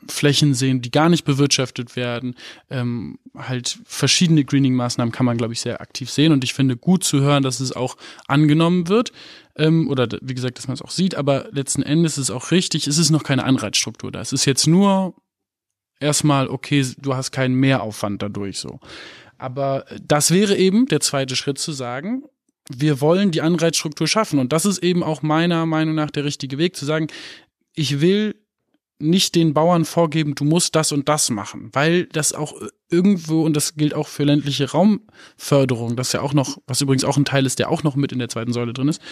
Flächen sehen, die gar nicht bewirtschaftet werden. Ähm, halt verschiedene Greening-Maßnahmen kann man, glaube ich, sehr aktiv sehen. Und ich finde gut zu hören, dass es auch angenommen wird. Ähm, oder wie gesagt, dass man es auch sieht. Aber letzten Endes ist es auch richtig, es ist noch keine Anreizstruktur da. Es ist jetzt nur erstmal, okay, du hast keinen Mehraufwand dadurch so. Aber das wäre eben der zweite Schritt zu sagen, wir wollen die Anreizstruktur schaffen. Und das ist eben auch meiner Meinung nach der richtige Weg, zu sagen, ich will nicht den Bauern vorgeben, du musst das und das machen, weil das auch irgendwo, und das gilt auch für ländliche Raumförderung, das ja auch noch, was übrigens auch ein Teil ist, der auch noch mit in der zweiten Säule drin ist,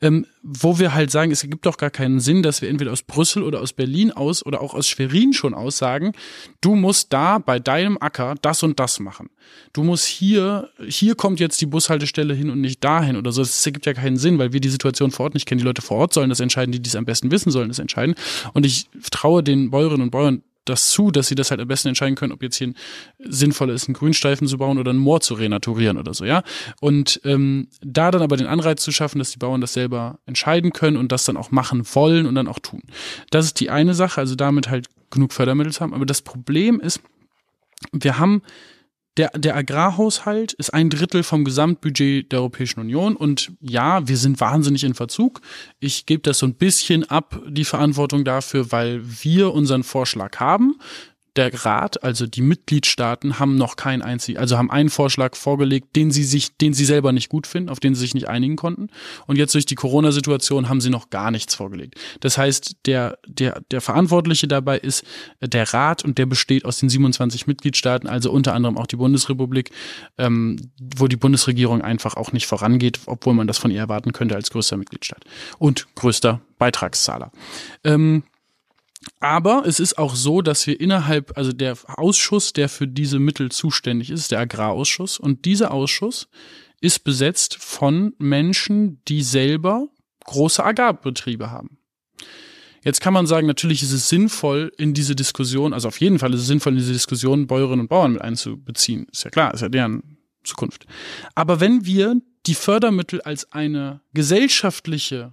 ähm, wo wir halt sagen, es gibt doch gar keinen Sinn, dass wir entweder aus Brüssel oder aus Berlin aus oder auch aus Schwerin schon aus sagen, du musst da bei deinem Acker das und das machen. Du musst hier, hier kommt jetzt die Bushaltestelle hin und nicht dahin oder so. Das ergibt ja keinen Sinn, weil wir die Situation vor Ort nicht kennen. Die Leute vor Ort sollen das entscheiden, die dies am besten wissen sollen das entscheiden. Und ich traue den Bäuerinnen und Bauern das zu, dass sie das halt am besten entscheiden können, ob jetzt hier sinnvoller ist, einen Grünstreifen zu bauen oder ein Moor zu renaturieren oder so, ja. Und ähm, da dann aber den Anreiz zu schaffen, dass die Bauern das selber entscheiden können und das dann auch machen wollen und dann auch tun. Das ist die eine Sache, also damit halt genug Fördermittel zu haben. Aber das Problem ist, wir haben der, der Agrarhaushalt ist ein Drittel vom Gesamtbudget der Europäischen Union und ja, wir sind wahnsinnig in Verzug. Ich gebe das so ein bisschen ab, die Verantwortung dafür, weil wir unseren Vorschlag haben der Rat, also die Mitgliedstaaten, haben noch keinen einzigen, also haben einen Vorschlag vorgelegt, den sie sich, den sie selber nicht gut finden, auf den sie sich nicht einigen konnten. Und jetzt durch die Corona-Situation haben sie noch gar nichts vorgelegt. Das heißt, der, der, der Verantwortliche dabei ist der Rat und der besteht aus den 27 Mitgliedstaaten, also unter anderem auch die Bundesrepublik, ähm, wo die Bundesregierung einfach auch nicht vorangeht, obwohl man das von ihr erwarten könnte als größter Mitgliedstaat und größter Beitragszahler. Ähm, aber es ist auch so, dass wir innerhalb, also der Ausschuss, der für diese Mittel zuständig ist, der Agrarausschuss. Und dieser Ausschuss ist besetzt von Menschen, die selber große Agrarbetriebe haben. Jetzt kann man sagen, natürlich ist es sinnvoll, in diese Diskussion, also auf jeden Fall ist es sinnvoll, in diese Diskussion Bäuerinnen und Bauern mit einzubeziehen. Ist ja klar, ist ja deren Zukunft. Aber wenn wir die Fördermittel als eine gesellschaftliche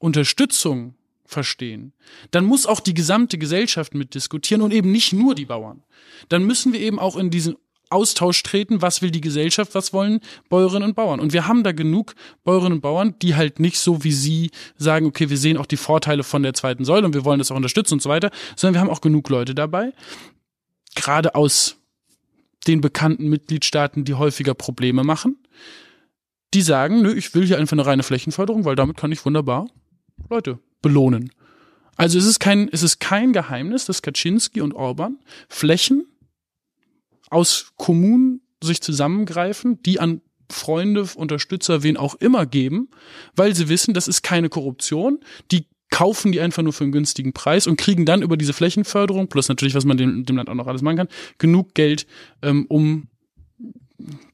Unterstützung verstehen, dann muss auch die gesamte Gesellschaft mitdiskutieren und eben nicht nur die Bauern. Dann müssen wir eben auch in diesen Austausch treten, was will die Gesellschaft, was wollen Bäuerinnen und Bauern. Und wir haben da genug Bäuerinnen und Bauern, die halt nicht so wie sie sagen, okay, wir sehen auch die Vorteile von der zweiten Säule und wir wollen das auch unterstützen und so weiter, sondern wir haben auch genug Leute dabei, gerade aus den bekannten Mitgliedstaaten, die häufiger Probleme machen, die sagen, nö, ich will hier einfach eine reine Flächenförderung, weil damit kann ich wunderbar Leute belohnen. Also es ist kein, es ist kein Geheimnis, dass Kaczynski und Orban Flächen aus Kommunen sich zusammengreifen, die an Freunde, Unterstützer, wen auch immer geben, weil sie wissen, das ist keine Korruption. Die kaufen die einfach nur für einen günstigen Preis und kriegen dann über diese Flächenförderung, plus natürlich, was man dem, dem Land auch noch alles machen kann, genug Geld, ähm, um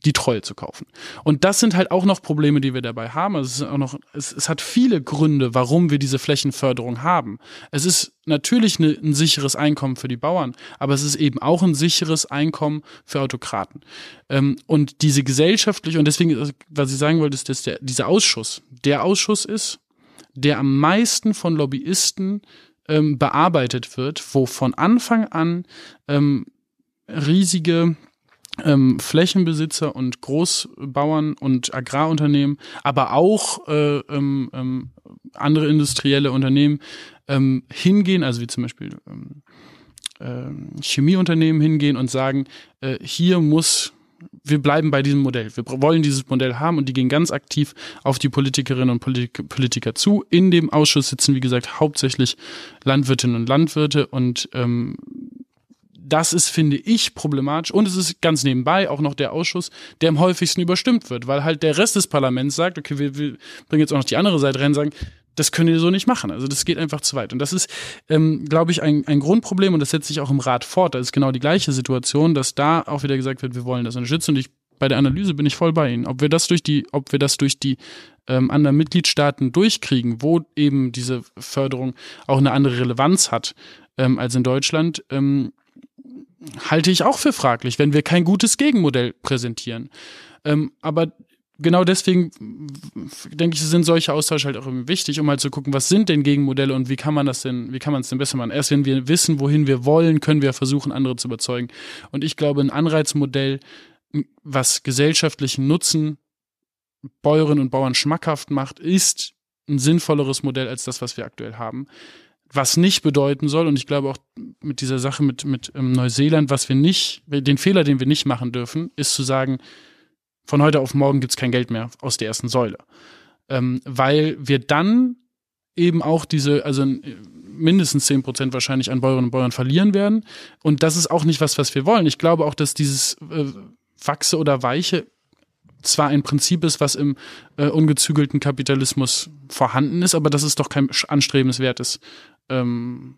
die Treue zu kaufen. Und das sind halt auch noch Probleme, die wir dabei haben. Also es, ist auch noch, es, es hat viele Gründe, warum wir diese Flächenförderung haben. Es ist natürlich eine, ein sicheres Einkommen für die Bauern, aber es ist eben auch ein sicheres Einkommen für Autokraten. Ähm, und diese gesellschaftliche, und deswegen, also, was ich sagen wollte, ist, dass der, dieser Ausschuss, der Ausschuss ist, der am meisten von Lobbyisten ähm, bearbeitet wird, wo von Anfang an ähm, riesige ähm, Flächenbesitzer und Großbauern und Agrarunternehmen, aber auch äh, ähm, ähm, andere industrielle Unternehmen ähm, hingehen, also wie zum Beispiel ähm, äh, Chemieunternehmen hingehen und sagen, äh, hier muss wir bleiben bei diesem Modell. Wir wollen dieses Modell haben und die gehen ganz aktiv auf die Politikerinnen und Politik Politiker zu. In dem Ausschuss sitzen, wie gesagt, hauptsächlich Landwirtinnen und Landwirte und ähm, das ist, finde ich, problematisch. Und es ist ganz nebenbei auch noch der Ausschuss, der am häufigsten überstimmt wird, weil halt der Rest des Parlaments sagt, okay, wir, wir bringen jetzt auch noch die andere Seite rein, sagen, das können wir so nicht machen. Also das geht einfach zu weit. Und das ist, ähm, glaube ich, ein, ein Grundproblem und das setzt sich auch im Rat fort. Da ist genau die gleiche Situation, dass da auch wieder gesagt wird, wir wollen das unterstützen. Und ich bei der Analyse bin ich voll bei Ihnen. Ob wir das durch die, ob wir das durch die ähm, anderen Mitgliedstaaten durchkriegen, wo eben diese Förderung auch eine andere Relevanz hat ähm, als in Deutschland, ähm, halte ich auch für fraglich, wenn wir kein gutes Gegenmodell präsentieren. Ähm, aber genau deswegen denke ich, sind solche Austausche halt auch wichtig, um halt zu gucken, was sind denn Gegenmodelle und wie kann man das denn, wie kann man es denn besser machen? Erst wenn wir wissen, wohin wir wollen, können wir versuchen, andere zu überzeugen. Und ich glaube, ein Anreizmodell, was gesellschaftlichen Nutzen Bäuerinnen und Bauern schmackhaft macht, ist ein sinnvolleres Modell als das, was wir aktuell haben. Was nicht bedeuten soll, und ich glaube auch mit dieser Sache mit, mit ähm, Neuseeland, was wir nicht, den Fehler, den wir nicht machen dürfen, ist zu sagen, von heute auf morgen gibt's kein Geld mehr aus der ersten Säule. Ähm, weil wir dann eben auch diese, also mindestens zehn Prozent wahrscheinlich an Bäuerinnen und Bauern verlieren werden. Und das ist auch nicht was, was wir wollen. Ich glaube auch, dass dieses äh, Wachse oder Weiche zwar ein Prinzip ist, was im äh, ungezügelten Kapitalismus vorhanden ist, aber das ist doch kein anstrebenswertes ähm,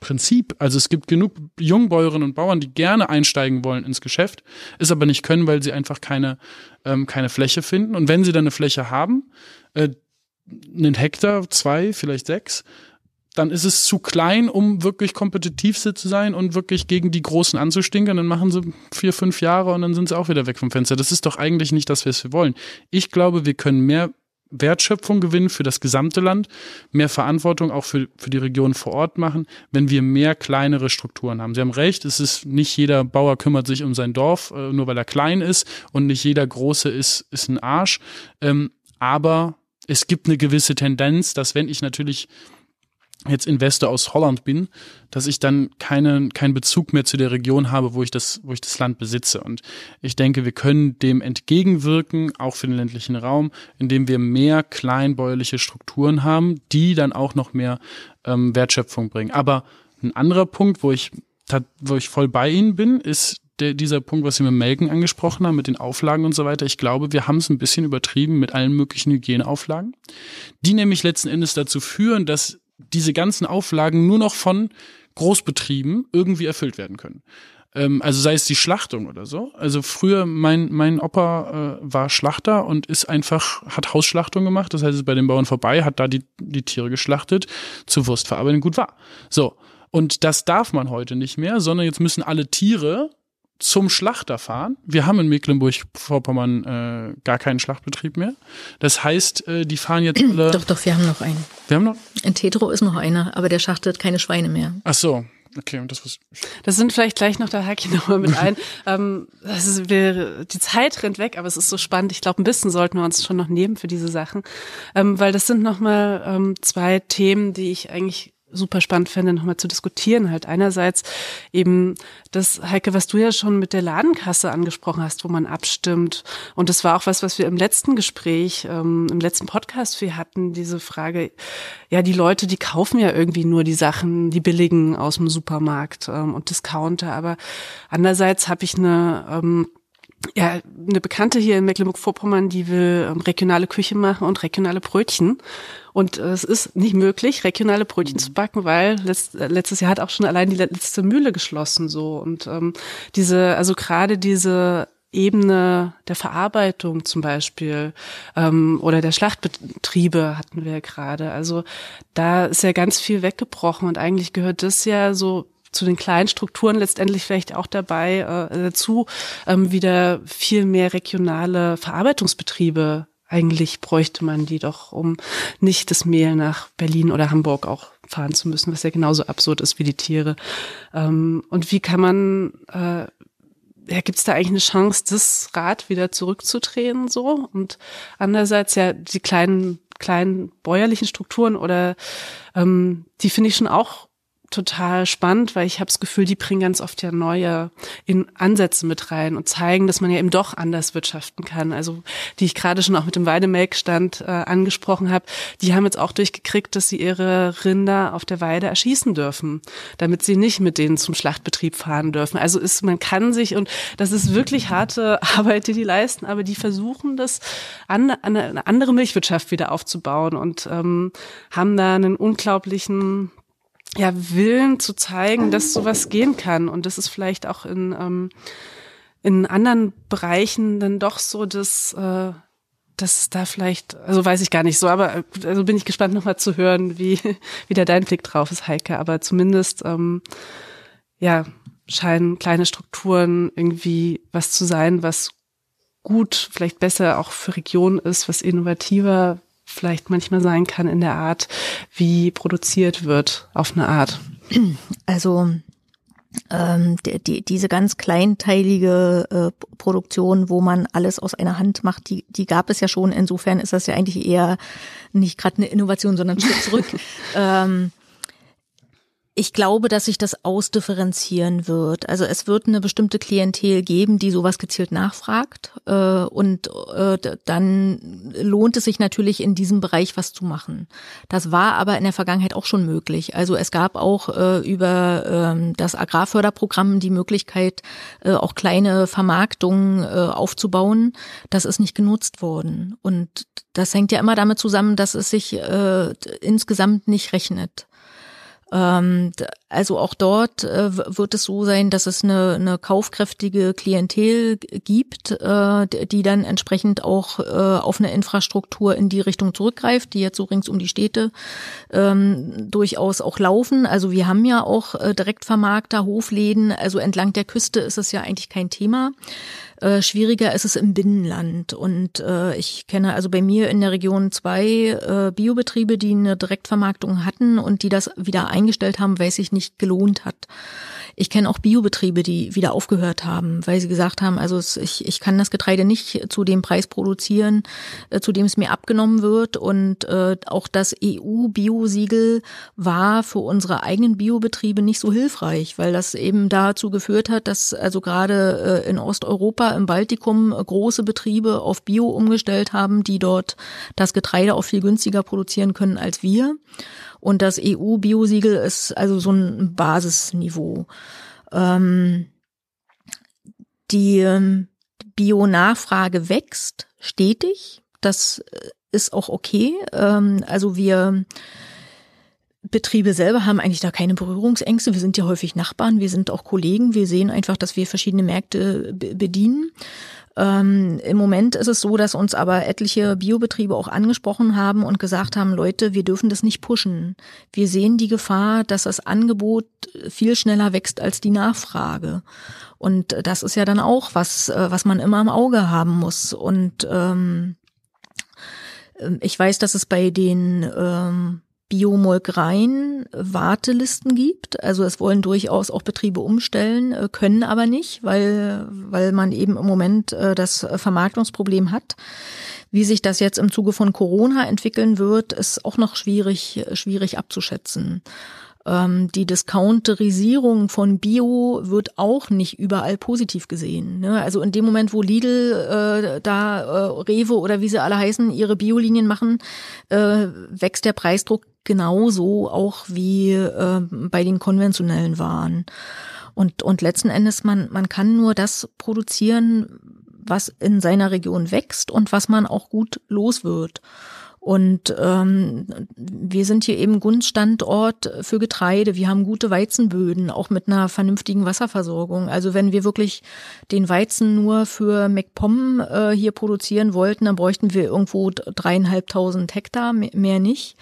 Prinzip. Also es gibt genug Jungbäuerinnen und Bauern, die gerne einsteigen wollen ins Geschäft, es aber nicht können, weil sie einfach keine, ähm, keine Fläche finden. Und wenn sie dann eine Fläche haben, äh, einen Hektar, zwei, vielleicht sechs, dann ist es zu klein, um wirklich kompetitiv zu sein und wirklich gegen die Großen anzustinken. Dann machen sie vier, fünf Jahre und dann sind sie auch wieder weg vom Fenster. Das ist doch eigentlich nicht das, was wir wollen. Ich glaube, wir können mehr Wertschöpfung gewinnen für das gesamte Land, mehr Verantwortung auch für, für die Region vor Ort machen, wenn wir mehr kleinere Strukturen haben. Sie haben recht, es ist nicht jeder Bauer kümmert sich um sein Dorf, äh, nur weil er klein ist und nicht jeder Große ist, ist ein Arsch. Ähm, aber es gibt eine gewisse Tendenz, dass wenn ich natürlich jetzt Investor aus Holland bin, dass ich dann keinen keinen Bezug mehr zu der Region habe, wo ich das, wo ich das Land besitze. Und ich denke, wir können dem entgegenwirken, auch für den ländlichen Raum, indem wir mehr kleinbäuerliche Strukturen haben, die dann auch noch mehr ähm, Wertschöpfung bringen. Aber ein anderer Punkt, wo ich, wo ich voll bei Ihnen bin, ist der, dieser Punkt, was Sie mit Melken angesprochen haben, mit den Auflagen und so weiter. Ich glaube, wir haben es ein bisschen übertrieben mit allen möglichen Hygieneauflagen, die nämlich letzten Endes dazu führen, dass diese ganzen Auflagen nur noch von Großbetrieben irgendwie erfüllt werden können. Ähm, also sei es die Schlachtung oder so. Also früher, mein, mein Opa äh, war Schlachter und ist einfach, hat Hausschlachtung gemacht. Das heißt, ist bei den Bauern vorbei, hat da die, die Tiere geschlachtet, zur Wurstverarbeitung gut war. So. Und das darf man heute nicht mehr, sondern jetzt müssen alle Tiere zum Schlachter fahren. Wir haben in Mecklenburg-Vorpommern äh, gar keinen Schlachtbetrieb mehr. Das heißt, äh, die fahren jetzt alle. Doch, doch, wir haben noch einen. Wir haben noch. In Tetro ist noch einer, aber der schachtet keine Schweine mehr. Ach so. Okay, und das was. Das sind vielleicht gleich noch, da hake ich nochmal mit ein. ähm, das ist, wir, die Zeit rennt weg, aber es ist so spannend. Ich glaube, ein bisschen sollten wir uns schon noch nehmen für diese Sachen, ähm, weil das sind nochmal ähm, zwei Themen, die ich eigentlich super spannend fände, nochmal zu diskutieren. Halt einerseits eben das, Heike, was du ja schon mit der Ladenkasse angesprochen hast, wo man abstimmt. Und das war auch was, was wir im letzten Gespräch, ähm, im letzten Podcast wir hatten, diese Frage, ja, die Leute, die kaufen ja irgendwie nur die Sachen, die billigen aus dem Supermarkt ähm, und Discounter. Aber andererseits habe ich eine ähm, ja, eine Bekannte hier in Mecklenburg-Vorpommern, die will ähm, regionale Küche machen und regionale Brötchen. Und äh, es ist nicht möglich, regionale Brötchen zu backen, weil letzt, äh, letztes Jahr hat auch schon allein die letzte Mühle geschlossen so. Und ähm, diese, also gerade diese Ebene der Verarbeitung zum Beispiel ähm, oder der Schlachtbetriebe hatten wir ja gerade. Also da ist ja ganz viel weggebrochen und eigentlich gehört das ja so zu den kleinen Strukturen letztendlich vielleicht auch dabei äh, dazu, ähm, wieder viel mehr regionale Verarbeitungsbetriebe eigentlich bräuchte man die doch, um nicht das Mehl nach Berlin oder Hamburg auch fahren zu müssen, was ja genauso absurd ist wie die Tiere. Ähm, und wie kann man, äh, ja, gibt es da eigentlich eine Chance, das Rad wieder zurückzudrehen so? Und andererseits ja die kleinen, kleinen bäuerlichen Strukturen oder ähm, die finde ich schon auch total spannend, weil ich habe das Gefühl, die bringen ganz oft ja neue in Ansätze mit rein und zeigen, dass man ja eben doch anders wirtschaften kann. Also die ich gerade schon auch mit dem Weidemelkstand äh, angesprochen habe, die haben jetzt auch durchgekriegt, dass sie ihre Rinder auf der Weide erschießen dürfen, damit sie nicht mit denen zum Schlachtbetrieb fahren dürfen. Also ist man kann sich und das ist wirklich harte Arbeit, die die leisten, aber die versuchen das an, eine andere Milchwirtschaft wieder aufzubauen und ähm, haben da einen unglaublichen ja, Willen zu zeigen, dass sowas gehen kann. Und das ist vielleicht auch in, ähm, in anderen Bereichen dann doch so, dass, äh, dass da vielleicht, also weiß ich gar nicht so, aber also bin ich gespannt nochmal zu hören, wie, wie da dein Blick drauf ist, Heike. Aber zumindest, ähm, ja, scheinen kleine Strukturen irgendwie was zu sein, was gut, vielleicht besser auch für Regionen ist, was innovativer vielleicht manchmal sein kann in der Art, wie produziert wird, auf eine Art. Also ähm, die, die, diese ganz kleinteilige äh, Produktion, wo man alles aus einer Hand macht, die, die gab es ja schon. Insofern ist das ja eigentlich eher nicht gerade eine Innovation, sondern ein Schritt zurück. ähm, ich glaube, dass sich das ausdifferenzieren wird. Also es wird eine bestimmte Klientel geben, die sowas gezielt nachfragt. Äh, und äh, dann lohnt es sich natürlich in diesem Bereich was zu machen. Das war aber in der Vergangenheit auch schon möglich. Also es gab auch äh, über ähm, das Agrarförderprogramm die Möglichkeit, auch kleine Vermarktungen aufzubauen. Das ist nicht genutzt worden. Und das hängt ja immer damit zusammen, dass es sich insgesamt nicht rechnet. Ähm, also auch dort äh, wird es so sein, dass es eine, eine kaufkräftige Klientel gibt, äh, die dann entsprechend auch äh, auf eine Infrastruktur in die Richtung zurückgreift, die jetzt so rings um die Städte ähm, durchaus auch laufen. Also wir haben ja auch Direktvermarkter, Hofläden, also entlang der Küste ist es ja eigentlich kein Thema. Äh, schwieriger ist es im Binnenland. Und äh, ich kenne also bei mir in der Region zwei äh, Biobetriebe, die eine Direktvermarktung hatten und die das wieder eingestellt haben, weil es sich nicht gelohnt hat. Ich kenne auch Biobetriebe, die wieder aufgehört haben, weil sie gesagt haben, also ich, ich kann das Getreide nicht zu dem Preis produzieren, äh, zu dem es mir abgenommen wird. Und äh, auch das EU-Biosiegel war für unsere eigenen Biobetriebe nicht so hilfreich, weil das eben dazu geführt hat, dass also gerade äh, in Osteuropa, im Baltikum große Betriebe auf Bio umgestellt haben, die dort das Getreide auch viel günstiger produzieren können als wir. Und das EU-Biosiegel ist also so ein Basisniveau. Ähm, die ähm, Bio-Nachfrage wächst stetig. Das äh, ist auch okay. Ähm, also wir Betriebe selber haben eigentlich da keine Berührungsängste. Wir sind ja häufig Nachbarn, wir sind auch Kollegen. Wir sehen einfach, dass wir verschiedene Märkte bedienen. Ähm, Im Moment ist es so, dass uns aber etliche Biobetriebe auch angesprochen haben und gesagt haben, Leute, wir dürfen das nicht pushen. Wir sehen die Gefahr, dass das Angebot viel schneller wächst als die Nachfrage. Und das ist ja dann auch was, äh, was man immer im Auge haben muss. Und ähm, ich weiß, dass es bei den ähm, Biomolkereien Wartelisten gibt. Also es wollen durchaus auch Betriebe umstellen, äh, können aber nicht, weil, weil man eben im Moment äh, das Vermarktungsproblem hat. Wie sich das jetzt im Zuge von Corona entwickeln wird, ist auch noch schwierig, schwierig abzuschätzen. Ähm, die Discounterisierung von Bio wird auch nicht überall positiv gesehen. Ne? Also in dem Moment, wo Lidl äh, da äh, Rewe oder wie sie alle heißen, ihre Biolinien machen, äh, wächst der Preisdruck genauso auch wie äh, bei den konventionellen Waren. Und, und letzten Endes, man, man kann nur das produzieren, was in seiner Region wächst und was man auch gut los wird. Und ähm, wir sind hier eben Gunststandort für Getreide. Wir haben gute Weizenböden, auch mit einer vernünftigen Wasserversorgung. Also wenn wir wirklich den Weizen nur für MacPom äh, hier produzieren wollten, dann bräuchten wir irgendwo dreieinhalbtausend Hektar, mehr nicht.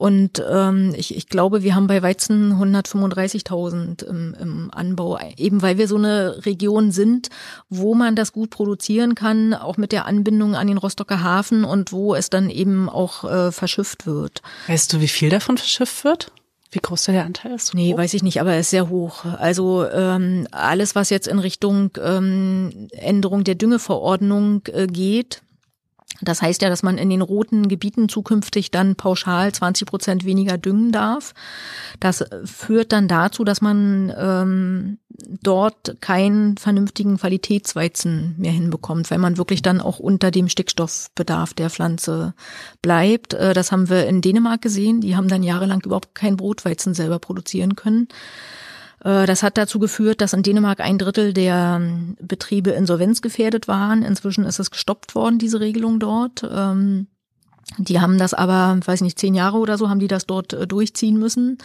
Und ähm, ich, ich glaube, wir haben bei Weizen 135.000 im, im Anbau, eben weil wir so eine Region sind, wo man das gut produzieren kann, auch mit der Anbindung an den Rostocker Hafen und wo es dann eben auch äh, verschifft wird. Weißt du, wie viel davon verschifft wird? Wie groß der Anteil ist? Nee, weiß ich nicht, aber er ist sehr hoch. Also ähm, alles, was jetzt in Richtung ähm, Änderung der Düngeverordnung äh, geht, Das heißt ja, dass man in den roten Gebieten zukünftig dann pauschal 20 Prozent weniger düngen darf. Das führt dann dazu, dass man ähm, dort keinen vernünftigen Qualitätsweizen mehr hinbekommt, weil man wirklich dann auch unter dem Stickstoffbedarf der Pflanze bleibt. Äh, das haben wir in Dänemark gesehen. Die haben dann jahrelang überhaupt kein Brotweizen selber produzieren können. Äh, das hat dazu geführt, dass in Dänemark ein Drittel der ähm, Betriebe insolvenzgefährdet waren. Inzwischen ist es gestoppt worden, diese Regelung dort. Ähm, die haben das aber, weiß nicht, zehn Jahre oder so haben die das dort äh, durchziehen müssen.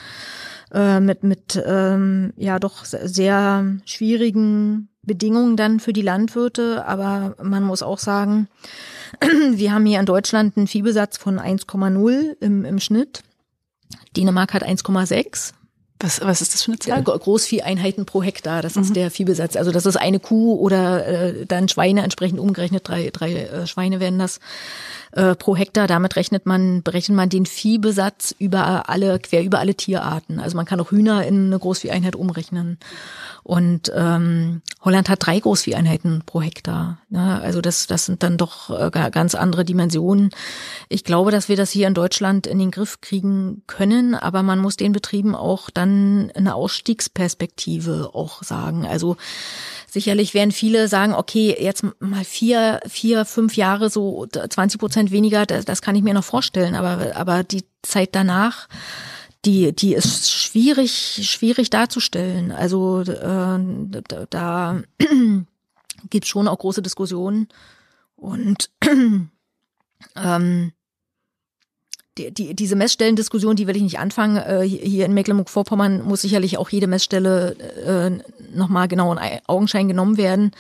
Äh, mit, mit ähm, ja doch sehr schwierigen Bedingungen dann für die Landwirte. Aber man muss auch sagen, wir haben hier in Deutschland einen Viehbesatz von 1,0 im, im Schnitt. Dänemark hat 1,6. Was, was ist das für eine Zahl? Großvieheinheiten pro Hektar, das ist mhm. der Viehbesatz. Also das ist eine Kuh oder äh, dann Schweine, entsprechend umgerechnet, drei, drei äh, Schweine werden das äh, pro Hektar. Damit rechnet man, berechnet man den Viehbesatz über alle, quer über alle Tierarten. Also man kann auch Hühner in eine Großvieheinheit umrechnen. Und ähm, Holland hat drei Großvieheinheiten pro Hektar. Ja, also das, das sind dann doch äh, ganz andere Dimensionen. Ich glaube, dass wir das hier in Deutschland in den Griff kriegen können, aber man muss den Betrieben auch dann eine Ausstiegsperspektive auch sagen. Also Sicherlich werden viele sagen, okay, jetzt mal vier, vier, fünf Jahre so 20 Prozent weniger, das, das kann ich mir noch vorstellen. Aber, aber die Zeit danach, die, die ist schwierig, schwierig darzustellen. Also äh, da, da gibt schon auch große Diskussionen. Und ähm, die, die, diese Messstellendiskussion, die will ich nicht anfangen. Äh, hier in Mecklenburg-Vorpommern muss sicherlich auch jede Messstelle äh, nochmal genau in Augenschein genommen werden.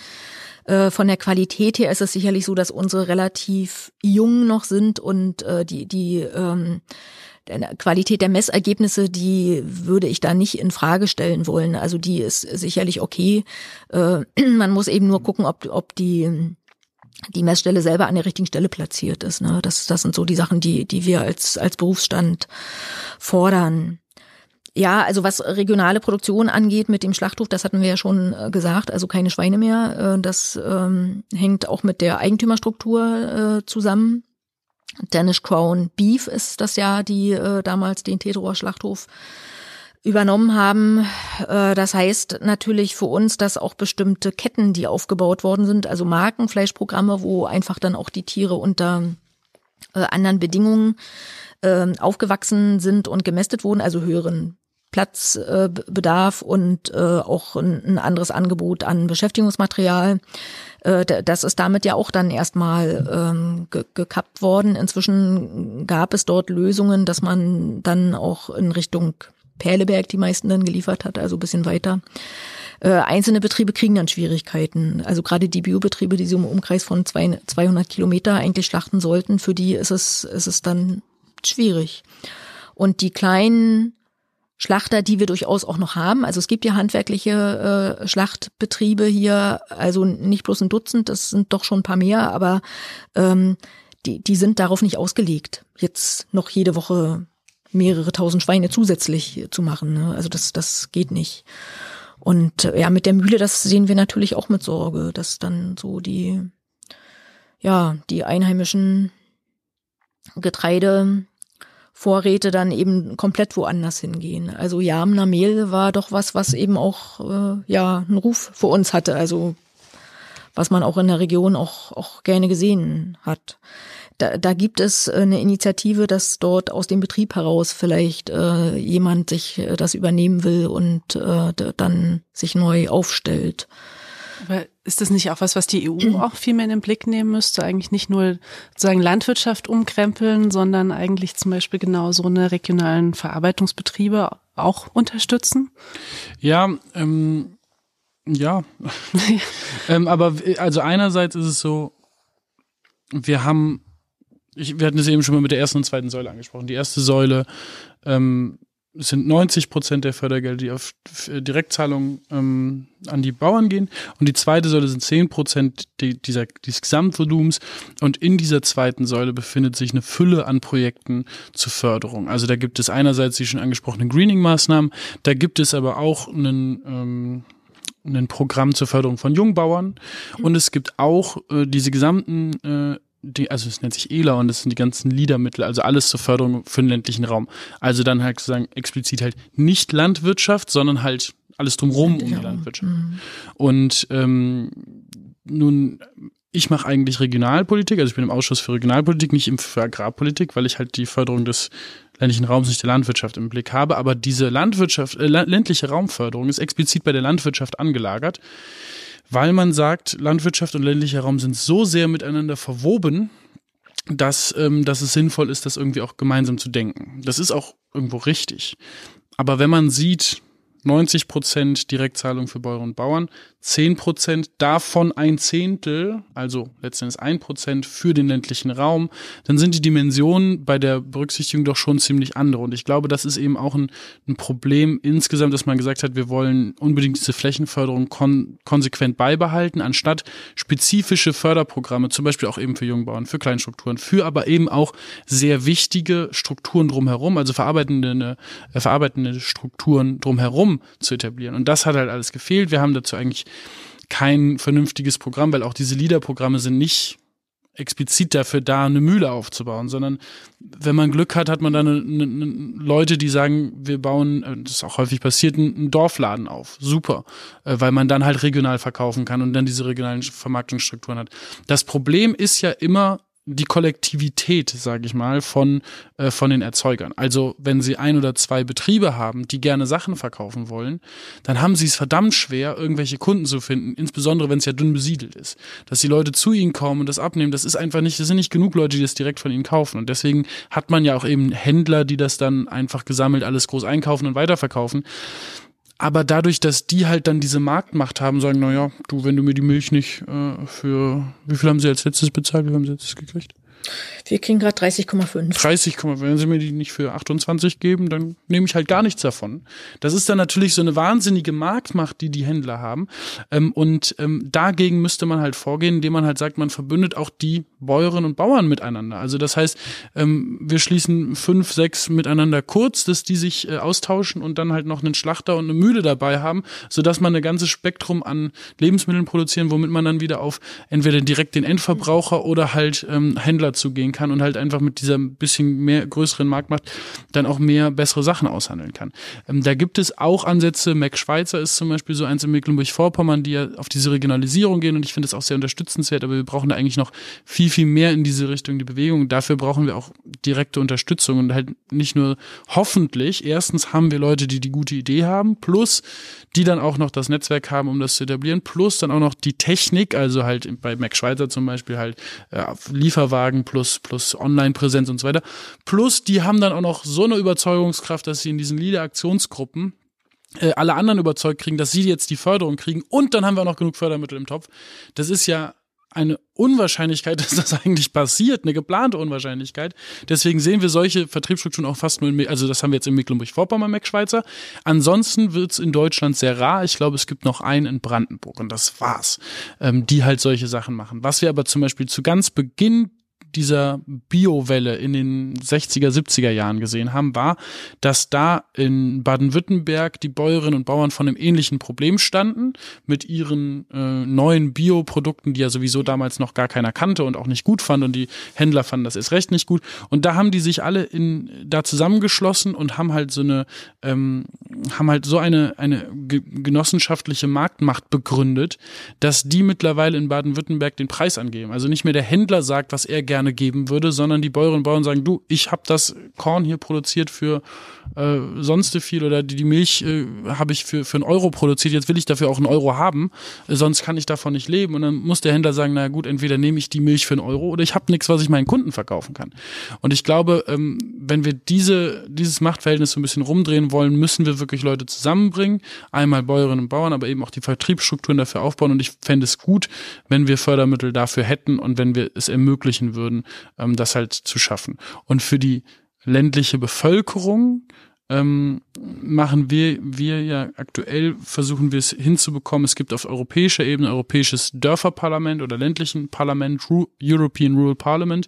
Äh, von der Qualität her ist es sicherlich so, dass unsere relativ jung noch sind und äh, die, die ähm, Qualität der Messergebnisse, die würde ich da nicht in Frage stellen wollen. Also die ist sicherlich okay. Äh, man muss eben nur gucken, ob, ob die die Messstelle selber an der richtigen Stelle platziert ist. Ne? Das, das sind so die Sachen, die, die wir als, als Berufsstand fordern. Ja, also was regionale Produktion angeht mit dem Schlachthof, das hatten wir ja schon äh, gesagt, also keine Schweine mehr. Äh, das ähm, hängt auch mit der Eigentümerstruktur äh, zusammen. Danish Crown Beef ist das ja, die äh, damals den Teterower Schlachthof übernommen haben. Äh, das heißt natürlich für uns, dass auch bestimmte Ketten, die aufgebaut worden sind, also Markenfleischprogramme, wo einfach dann auch die Tiere unter äh, anderen Bedingungen äh, aufgewachsen sind und gemästet wurden, also höheren Platzbedarf und auch ein anderes Angebot an Beschäftigungsmaterial. Das ist damit ja auch dann erstmal ähm, gekappt worden. Inzwischen gab es dort Lösungen, dass man dann auch in Richtung Perleberg die meisten dann geliefert hat, also ein bisschen weiter. Äh, einzelne Betriebe kriegen dann Schwierigkeiten. Also gerade die Biobetriebe, die so im Umkreis von zwei, 200 Kilometer eigentlich schlachten sollten, für die ist es, ist es dann schwierig. Und die kleinen Schlachter, die wir durchaus auch noch haben. Also es gibt ja handwerkliche äh, Schlachtbetriebe hier, also nicht bloß ein Dutzend, das sind doch schon ein paar mehr, aber ähm, die, die sind darauf nicht ausgelegt, jetzt noch jede Woche mehrere tausend Schweine zusätzlich zu machen. Ne? Also das, das geht nicht. Und äh, ja, mit der Mühle, das sehen wir natürlich auch mit Sorge, dass dann so die, ja, die einheimischen Getreidevorräte dann eben komplett woanders hingehen. Also Jamner Mehl war doch was, was eben auch äh, ja einen Ruf für uns hatte. Also was man auch in der Region auch, auch gerne gesehen hat da, da gibt es eine Initiative, dass dort aus dem Betrieb heraus vielleicht äh, jemand sich äh, das übernehmen will und äh, dann sich neu aufstellt. Aber ist das nicht auch was, was die EU auch viel mehr in den Blick nehmen müsste? Eigentlich nicht nur sozusagen Landwirtschaft umkrempeln, sondern eigentlich zum Beispiel genau so eine regionalen Verarbeitungsbetriebe auch unterstützen? Ja, ähm, ja. ähm, aber also einerseits ist es so, wir haben ich, wir hatten es eben schon mal mit der ersten und zweiten Säule angesprochen. Die erste Säule ähm, sind 90 Prozent der Fördergelder, die auf Direktzahlungen ähm, an die Bauern gehen. Und die zweite Säule sind 10 Prozent die, dieser, dieses Gesamtvolumens. Und in dieser zweiten Säule befindet sich eine Fülle an Projekten zur Förderung. Also da gibt es einerseits die schon angesprochenen Greening-Maßnahmen, da gibt es aber auch einen, ähm, ein Programm zur Förderung von Jungbauern. Und es gibt auch äh, diese gesamten äh, die, also es nennt sich ELA und das sind die ganzen LIDA-Mittel, also alles zur Förderung für den ländlichen Raum. Also dann halt sozusagen explizit halt nicht Landwirtschaft, sondern halt alles drumherum um die Landwirtschaft. Mhm. Und ähm, nun, ich mache eigentlich Regionalpolitik, also ich bin im Ausschuss für Regionalpolitik, nicht im für Agrarpolitik, weil ich halt die Förderung des ländlichen Raums, nicht der Landwirtschaft im Blick habe. Aber diese Landwirtschaft, äh, ländliche Raumförderung ist explizit bei der Landwirtschaft angelagert, weil man sagt, Landwirtschaft und ländlicher Raum sind so sehr miteinander verwoben, dass, ähm, dass es sinnvoll ist, das irgendwie auch gemeinsam zu denken. Das ist auch irgendwo richtig. Aber wenn man sieht, 90 Prozent Direktzahlung für Bäuerinnen und Bauern, 10 Prozent, davon ein Zehntel, also letztendlich ein Prozent für den ländlichen Raum, dann sind die Dimensionen bei der Berücksichtigung doch schon ziemlich andere. Und ich glaube, das ist eben auch ein, ein Problem insgesamt, dass man gesagt hat, wir wollen unbedingt diese Flächenförderung kon konsequent beibehalten, anstatt spezifische Förderprogramme, zum Beispiel auch eben für Jungbauern, für Kleinstrukturen, für aber eben auch sehr wichtige Strukturen drumherum, also verarbeitende, äh, verarbeitende Strukturen drumherum zu etablieren. Und das hat halt alles gefehlt. Wir haben dazu eigentlich kein vernünftiges Programm, weil auch diese LIDA-Programme sind nicht explizit dafür da, eine Mühle aufzubauen, sondern wenn man Glück hat, hat man dann eine, eine, Leute, die sagen, wir bauen, äh, das ist auch häufig passiert, einen Dorfladen auf. Super. Äh, weil man dann halt regional verkaufen kann und dann diese regionalen Vermarktungsstrukturen hat. Das Problem ist ja immer, die Kollektivität, sage ich mal, von, äh, von den Erzeugern. Also wenn sie ein oder zwei Betriebe haben, die gerne Sachen verkaufen wollen, dann haben sie es verdammt schwer, irgendwelche Kunden zu finden, insbesondere wenn es ja dünn besiedelt ist. Dass die Leute zu ihnen kommen und das abnehmen, das ist einfach nicht, das sind nicht genug Leute, die das direkt von ihnen kaufen. Und deswegen hat man ja auch eben Händler, die das dann einfach gesammelt alles groß einkaufen und weiterverkaufen. Aber dadurch, dass die halt dann diese Marktmacht haben, sagen, na ja, du, wenn du mir die Milch nicht äh, für, wie viel haben sie als letztes bezahlt, wie haben sie jetzt gekriegt? Wir kriegen gerade 30,5. 30, wenn sie mir die nicht für 28 geben, dann nehme ich halt gar nichts davon. Das ist dann natürlich so eine wahnsinnige Marktmacht, die die Händler haben. Ähm, und ähm, dagegen müsste man halt vorgehen, indem man halt sagt, man verbündet auch die Bäuerinnen und Bauern miteinander. Also das heißt, ähm, wir schließen fünf, sechs miteinander kurz, dass die sich äh, austauschen und dann halt noch einen Schlachter und eine Mühle dabei haben, sodass man ein ganzes Spektrum an Lebensmitteln produzieren, womit man dann wieder auf entweder direkt den Endverbraucher oder halt ähm, Händler zugehen kann und halt einfach mit dieser bisschen mehr größeren Marktmacht dann auch mehr bessere Sachen aushandeln kann. Ähm, da gibt es auch Ansätze. Mac Schweizer ist zum Beispiel so eins in Mecklenburg-Vorpommern, die ja auf diese Regionalisierung gehen und ich finde das auch sehr unterstützenswert, aber wir brauchen da eigentlich noch viel, viel mehr in diese Richtung die Bewegung. Dafür brauchen wir auch direkte Unterstützung und halt nicht nur hoffentlich. Erstens haben wir Leute, die die gute Idee haben, plus die dann auch noch das Netzwerk haben, um das zu etablieren, plus dann auch noch die Technik, also halt bei Mac Schweizer zum Beispiel halt äh, Lieferwagen plus plus Online-Präsenz und so weiter. Plus die haben dann auch noch so eine Überzeugungskraft, dass sie in diesen Leader-Aktionsgruppen äh, alle anderen überzeugt kriegen, dass sie jetzt die Förderung kriegen und dann haben wir auch noch genug Fördermittel im Topf. Das ist ja eine Unwahrscheinlichkeit, dass das eigentlich passiert, eine geplante Unwahrscheinlichkeit. Deswegen sehen wir solche Vertriebsstrukturen auch fast nur in, also das haben wir jetzt in Mecklenburg-Vorpommern, Mac Schweizer. Ansonsten wird's in Deutschland sehr rar. Ich glaube, es gibt noch einen in Brandenburg und das war's, ähm, die halt solche Sachen machen. Was wir aber zum Beispiel zu ganz Beginn dieser Biowelle in den 60er, 70er Jahren gesehen haben, war, dass da in Baden-Württemberg die Bäuerinnen und Bauern von einem ähnlichen Problem standen mit ihren äh, neuen Bioprodukten, die ja sowieso damals noch gar keiner kannte und auch nicht gut fand und die Händler fanden das ist recht nicht gut. Und da haben die sich alle in da zusammengeschlossen und haben halt so eine ähm, haben halt so eine eine genossenschaftliche Marktmacht begründet, dass die mittlerweile in Baden-Württemberg den Preis angeben. Also nicht mehr der Händler sagt, was er gerne geben würde, sondern die Bäuerinnen und Bauern sagen, du, ich habe das Korn hier produziert für äh, sonst viel oder die, die Milch äh, habe ich für, für einen Euro produziert, jetzt will ich dafür auch einen Euro haben, äh, sonst kann ich davon nicht leben. Und dann muss der Händler sagen, na gut, entweder nehme ich die Milch für einen Euro oder ich habe nichts, was ich meinen Kunden verkaufen kann. Und ich glaube, ähm, wenn wir diese, dieses Machtverhältnis so ein bisschen rumdrehen wollen, müssen wir wirklich Leute zusammenbringen. Einmal Bäuerinnen und Bauern, aber eben auch die Vertriebsstrukturen dafür aufbauen. Und ich fände es gut, wenn wir Fördermittel dafür hätten und wenn wir es ermöglichen würden, ähm, das halt zu schaffen. Und für die ländliche Bevölkerung ähm, machen wir, wir ja aktuell versuchen wir es hinzubekommen. Es gibt auf europäischer Ebene europäisches Dörferparlament oder ländlichen Parlament, European Rural Parliament.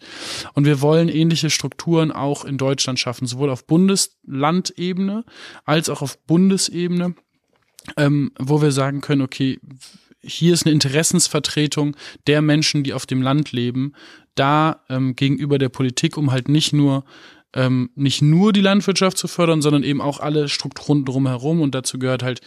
Und wir wollen ähnliche Strukturen auch in Deutschland schaffen, sowohl auf Bundeslandebene als auch auf Bundesebene, ähm, wo wir sagen können, okay, hier ist eine Interessensvertretung der Menschen, die auf dem Land leben, da ähm, gegenüber der Politik, um halt nicht nur ähm, nicht nur die Landwirtschaft zu fördern, sondern eben auch alle Strukturen drumherum und dazu gehört halt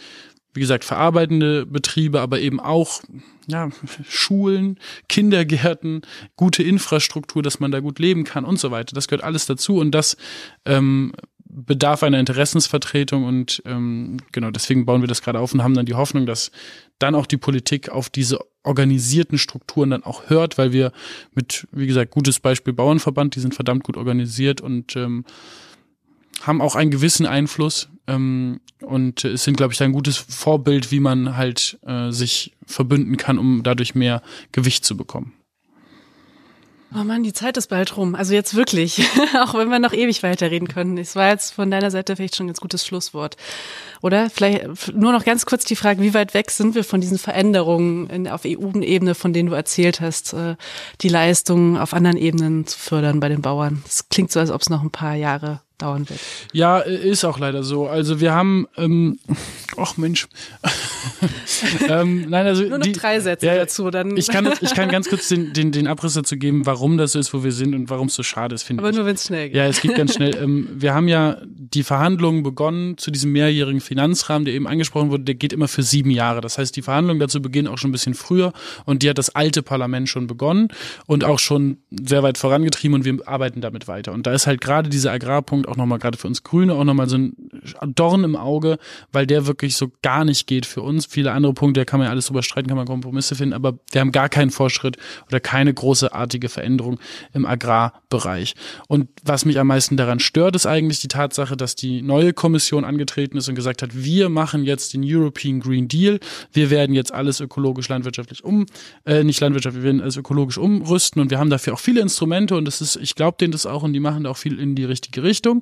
wie gesagt, verarbeitende Betriebe, aber eben auch ja, Schulen, Kindergärten, gute Infrastruktur, dass man da gut leben kann und so weiter. Das gehört alles dazu und das ähm, bedarf einer Interessensvertretung und ähm, genau deswegen bauen wir das gerade auf und haben dann die Hoffnung, dass dann auch die Politik auf diese organisierten Strukturen dann auch hört, weil wir mit, wie gesagt, gutes Beispiel Bauernverband, die sind verdammt gut organisiert und ähm, haben auch einen gewissen Einfluss ähm, und es sind, glaube ich, ein gutes Vorbild, wie man halt äh, sich verbünden kann, um dadurch mehr Gewicht zu bekommen. Oh Mann, die Zeit ist bald rum. Also jetzt wirklich, auch wenn wir noch ewig weiterreden können. Es war jetzt von deiner Seite vielleicht schon ein ganz gutes Schlusswort. Oder vielleicht nur noch ganz kurz die Frage, wie weit weg sind wir von diesen Veränderungen in, auf EU-Ebene, von denen du erzählt hast, äh, die Leistungen auf anderen Ebenen zu fördern bei den Bauern? Das klingt so, als ob es noch ein paar Jahre dauern wird. Ja, ist auch leider so. Also wir haben, ähm, ach Mensch, ähm, nein, also nur noch die, drei Sätze ja, dazu. Dann ich kann, ich kann ganz kurz den, den, den Abriss dazu geben, warum das so ist, wo wir sind und warum es so schade ist, finde ich. Aber nur wenn es schnell geht. Ja, es geht ganz schnell. ähm, wir haben ja die Verhandlungen begonnen zu diesem mehrjährigen Finanzrahmen, der eben angesprochen wurde. Der geht immer für sieben Jahre. Das heißt, die Verhandlungen dazu beginnen auch schon ein bisschen früher und die hat das alte Parlament schon begonnen und auch schon sehr weit vorangetrieben und wir arbeiten damit weiter. Und da ist halt gerade dieser Agrarpunkt auch nochmal gerade für uns Grüne auch nochmal so ein Dorn im Auge, weil der wirklich so gar nicht geht für uns. Viele andere Punkte, da kann man ja alles drüber streiten, kann man Kompromisse finden, aber wir haben gar keinen Fortschritt oder keine großartige Veränderung im Agrarbereich. Und was mich am meisten daran stört, ist eigentlich die Tatsache, dass die neue Kommission angetreten ist und gesagt hat, wir machen jetzt den European Green Deal, wir werden jetzt alles ökologisch landwirtschaftlich um, äh, nicht landwirtschaftlich, wir werden alles ökologisch umrüsten und wir haben dafür auch viele Instrumente und das ist, ich glaube denen das auch und die machen da auch viel in die richtige Richtung.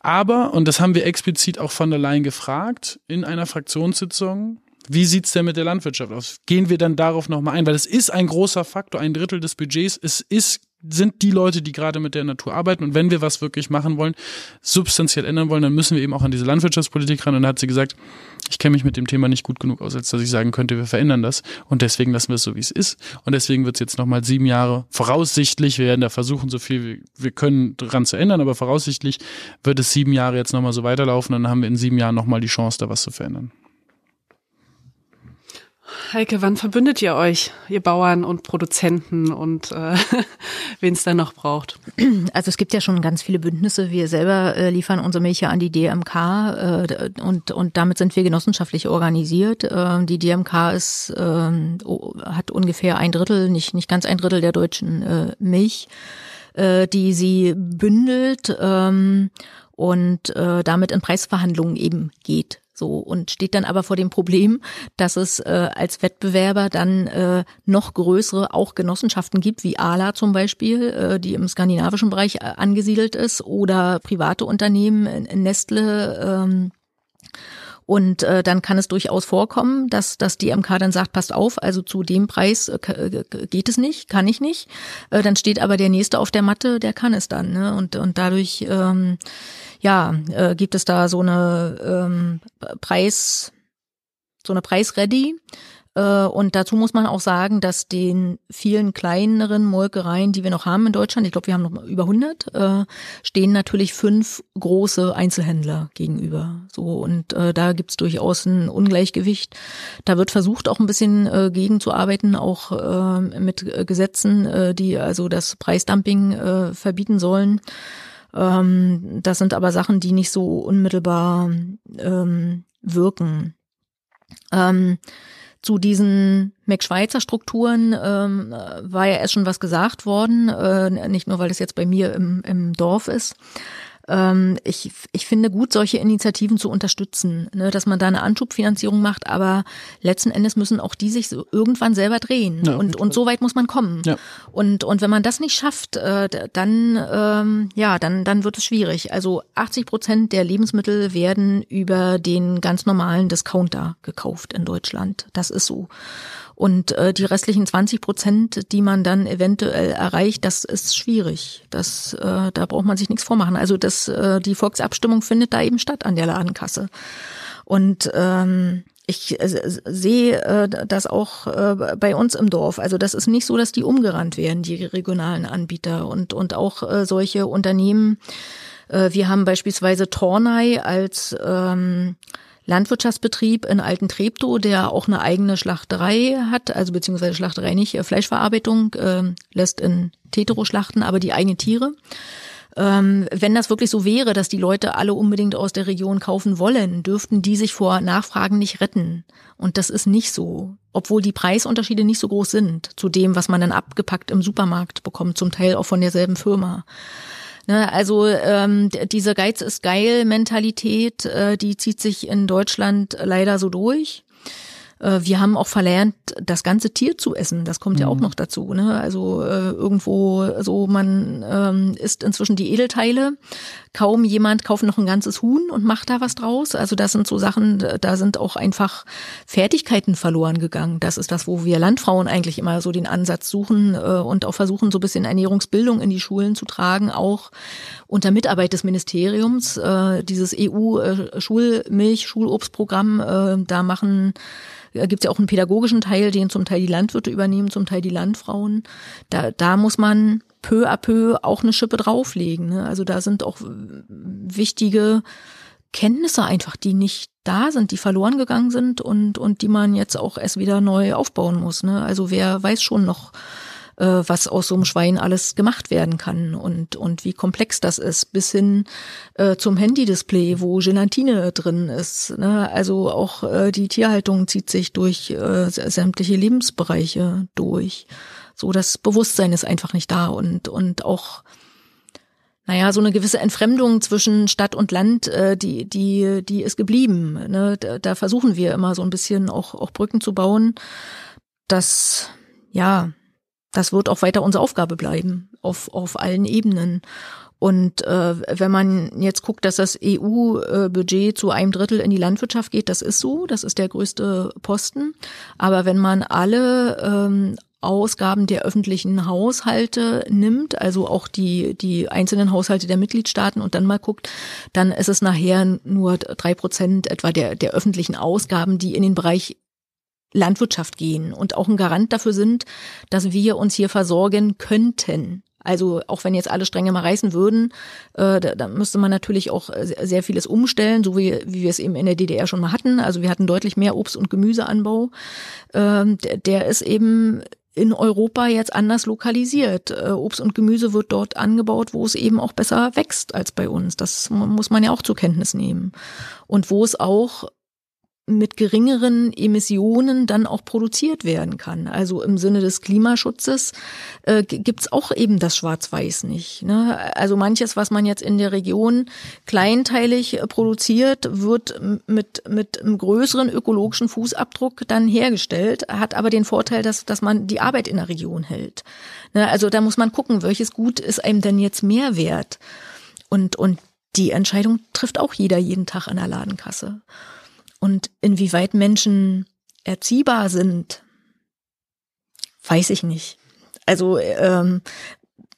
Aber, und das haben wir explizit auch von der Leyen gefragt in einer Fraktionssitzung, wie sieht's denn mit der Landwirtschaft aus? Gehen wir dann darauf nochmal ein? Weil es ist ein großer Faktor, ein Drittel des Budgets. Es ist, sind die Leute, die gerade mit der Natur arbeiten. Und wenn wir was wirklich machen wollen, substanziell ändern wollen, dann müssen wir eben auch an diese Landwirtschaftspolitik ran. Und da hat sie gesagt, ich kenne mich mit dem Thema nicht gut genug aus, als dass ich sagen könnte, wir verändern das. Und deswegen lassen wir es so, wie es ist. Und deswegen wird es jetzt nochmal sieben Jahre voraussichtlich, wir werden da versuchen, so viel wir können dran zu ändern, aber voraussichtlich wird es sieben Jahre jetzt nochmal so weiterlaufen. Und dann haben wir in sieben Jahren nochmal die Chance, da was zu verändern. Heike, wann verbündet ihr euch, ihr Bauern und Produzenten und äh, wen es dann noch braucht? Also es gibt ja schon ganz viele Bündnisse. Wir selber äh, liefern unsere Milch ja an die DMK äh, und, und damit sind wir genossenschaftlich organisiert. Äh, die DMK ist, äh, hat ungefähr ein Drittel, nicht, nicht ganz ein Drittel der deutschen äh, Milch, äh, die sie bündelt ähm, und äh, damit in Preisverhandlungen eben geht. So und steht dann aber vor dem Problem, dass es äh, als Wettbewerber dann äh, noch größere auch Genossenschaften gibt, wie ALA zum Beispiel, äh, die im skandinavischen Bereich äh, angesiedelt ist, oder private Unternehmen, in Nestle. Ähm, und äh, dann kann es durchaus vorkommen, dass, dass die MK dann sagt, passt auf, also zu dem Preis äh, äh, geht es nicht, kann ich nicht. Äh, dann steht aber der Nächste auf der Matte, der kann es dann. Ne? Und, und dadurch ähm, ja, äh, gibt es da so eine ähm, Preis, so eine Preisready. Und dazu muss man auch sagen, dass den vielen kleineren Molkereien, die wir noch haben in Deutschland, ich glaube, wir haben noch über 100, äh, stehen natürlich fünf große Einzelhändler gegenüber. So und äh, da gibt's durchaus ein Ungleichgewicht. Da wird versucht, auch ein bisschen äh, gegenzuarbeiten, auch äh, mit Gesetzen, äh, die also das Preisdumping äh, verbieten sollen. Ähm, das sind aber Sachen, die nicht so unmittelbar ähm, wirken. Ähm, zu diesen McSchweizer Strukturen ähm, war ja erst schon was gesagt worden, äh, nicht nur weil das jetzt bei mir im, im Dorf ist. Ähm, ich, ich finde gut, solche Initiativen zu unterstützen, ne, dass man da eine Anschubfinanzierung macht, aber letzten Endes müssen auch die sich so irgendwann selber drehen. Ja, und, und so weit muss man kommen. Ja. Und, und wenn man das nicht schafft, äh, dann, ähm, ja, dann, dann wird es schwierig. Also 80 Prozent der Lebensmittel werden über den ganz normalen Discounter gekauft in Deutschland. Das ist so. Und äh, die restlichen 20 Prozent, die man dann eventuell erreicht, das ist schwierig. Das, äh, da braucht man sich nichts vormachen. Also das, äh, die Volksabstimmung findet da eben statt an der Ladenkasse. Und ähm, ich äh, sehe äh, das auch äh, bei uns im Dorf. Also das ist nicht so, dass die umgerannt werden, die regionalen Anbieter und, und auch äh, solche Unternehmen. Äh, wir haben beispielsweise Tornei als ähm, Landwirtschaftsbetrieb in Alten Treptow, der auch eine eigene Schlachterei hat, also beziehungsweise Schlachterei nicht, äh, Fleischverarbeitung, äh, lässt in Tetero schlachten, aber die eigenen Tiere. Ähm, wenn das wirklich so wäre, dass die Leute alle unbedingt aus der Region kaufen wollen, dürften die sich vor Nachfragen nicht retten. Und das ist nicht so, obwohl die Preisunterschiede nicht so groß sind zu dem, was man dann abgepackt im Supermarkt bekommt, zum Teil auch von derselben Firma. Ne, also ähm, diese Geiz ist geil Mentalität, äh, die zieht sich in Deutschland leider so durch. Äh, wir haben auch verlernt, das ganze Tier zu essen. Das kommt mhm. ja auch mhm. noch dazu. Ne? Also äh, irgendwo so, man ähm, isst inzwischen die Edelteile. Kaum jemand kauft noch ein ganzes Huhn und macht da was draus. Also das sind so Sachen, da sind auch einfach Fertigkeiten verloren gegangen. Das ist das, wo wir Landfrauen eigentlich immer so den Ansatz suchen äh, und auch versuchen, so ein bisschen Ernährungsbildung in die Schulen zu tragen, auch unter Mitarbeit des Ministeriums. Äh, dieses EU-Schulmilch-Schulobstprogramm, äh, da machen da gibt es ja auch einen pädagogischen Teil, den zum Teil die Landwirte übernehmen, zum Teil die Landfrauen. Da, da muss man peu à peu auch eine Schippe drauflegen. Ne? Also da sind auch wichtige Kenntnisse einfach, die nicht da sind, die verloren gegangen sind und, und die man jetzt auch erst wieder neu aufbauen muss. Ne? Also wer weiß schon noch, äh, was aus so einem Schwein alles gemacht werden kann und, und wie komplex das ist, bis hin äh, zum Handy-Display, wo Gelatine drin ist. Ne? Also auch äh, die Tierhaltung zieht sich durch äh, sämtliche Lebensbereiche durch. So, das Bewusstsein ist einfach nicht da und, und auch naja, so eine gewisse Entfremdung zwischen Stadt und Land, äh, die, die, die ist geblieben. Ne? Da, da versuchen wir immer so ein bisschen auch, auch Brücken zu bauen. Das, ja, das wird auch weiter unsere Aufgabe bleiben, auf, auf allen Ebenen. Und äh, wenn man jetzt guckt, dass das EU-Budget zu einem Drittel in die Landwirtschaft geht, das ist so, das ist der größte Posten. Aber wenn man alle ähm, Ausgaben der öffentlichen Haushalte nimmt, also auch die, die einzelnen Haushalte der Mitgliedstaaten und dann mal guckt, dann ist es nachher nur drei Prozent etwa der, der öffentlichen Ausgaben, die in den Bereich Landwirtschaft gehen und auch ein Garant dafür sind, dass wir uns hier versorgen könnten. Also auch wenn jetzt alle Stränge mal reißen würden, äh, da, da müsste man natürlich auch sehr vieles umstellen, so wie, wie wir es eben in der DDR schon mal hatten. Also wir hatten deutlich mehr Obst- und Gemüseanbau. Ähm, der, der ist eben in Europa jetzt anders lokalisiert. Äh, Obst und Gemüse wird dort angebaut, wo es eben auch besser wächst als bei uns. Das muss man ja auch zur Kenntnis nehmen. Und wo es auch mit geringeren Emissionen dann auch produziert werden kann. Also im Sinne des Klimaschutzes äh, gibt's auch eben das Schwarz-Weiß nicht. Ne? Also manches, was man jetzt in der Region kleinteilig äh, produziert, wird mit, mit einem größeren ökologischen Fußabdruck dann hergestellt, hat aber den Vorteil, dass, dass man die Arbeit in der Region hält. Ne? Also da muss man gucken, welches Gut ist einem denn jetzt mehr wert. Und, und die Entscheidung trifft auch jeder jeden Tag an der Ladenkasse. Und inwieweit Menschen erziehbar sind, weiß ich nicht. Also ähm,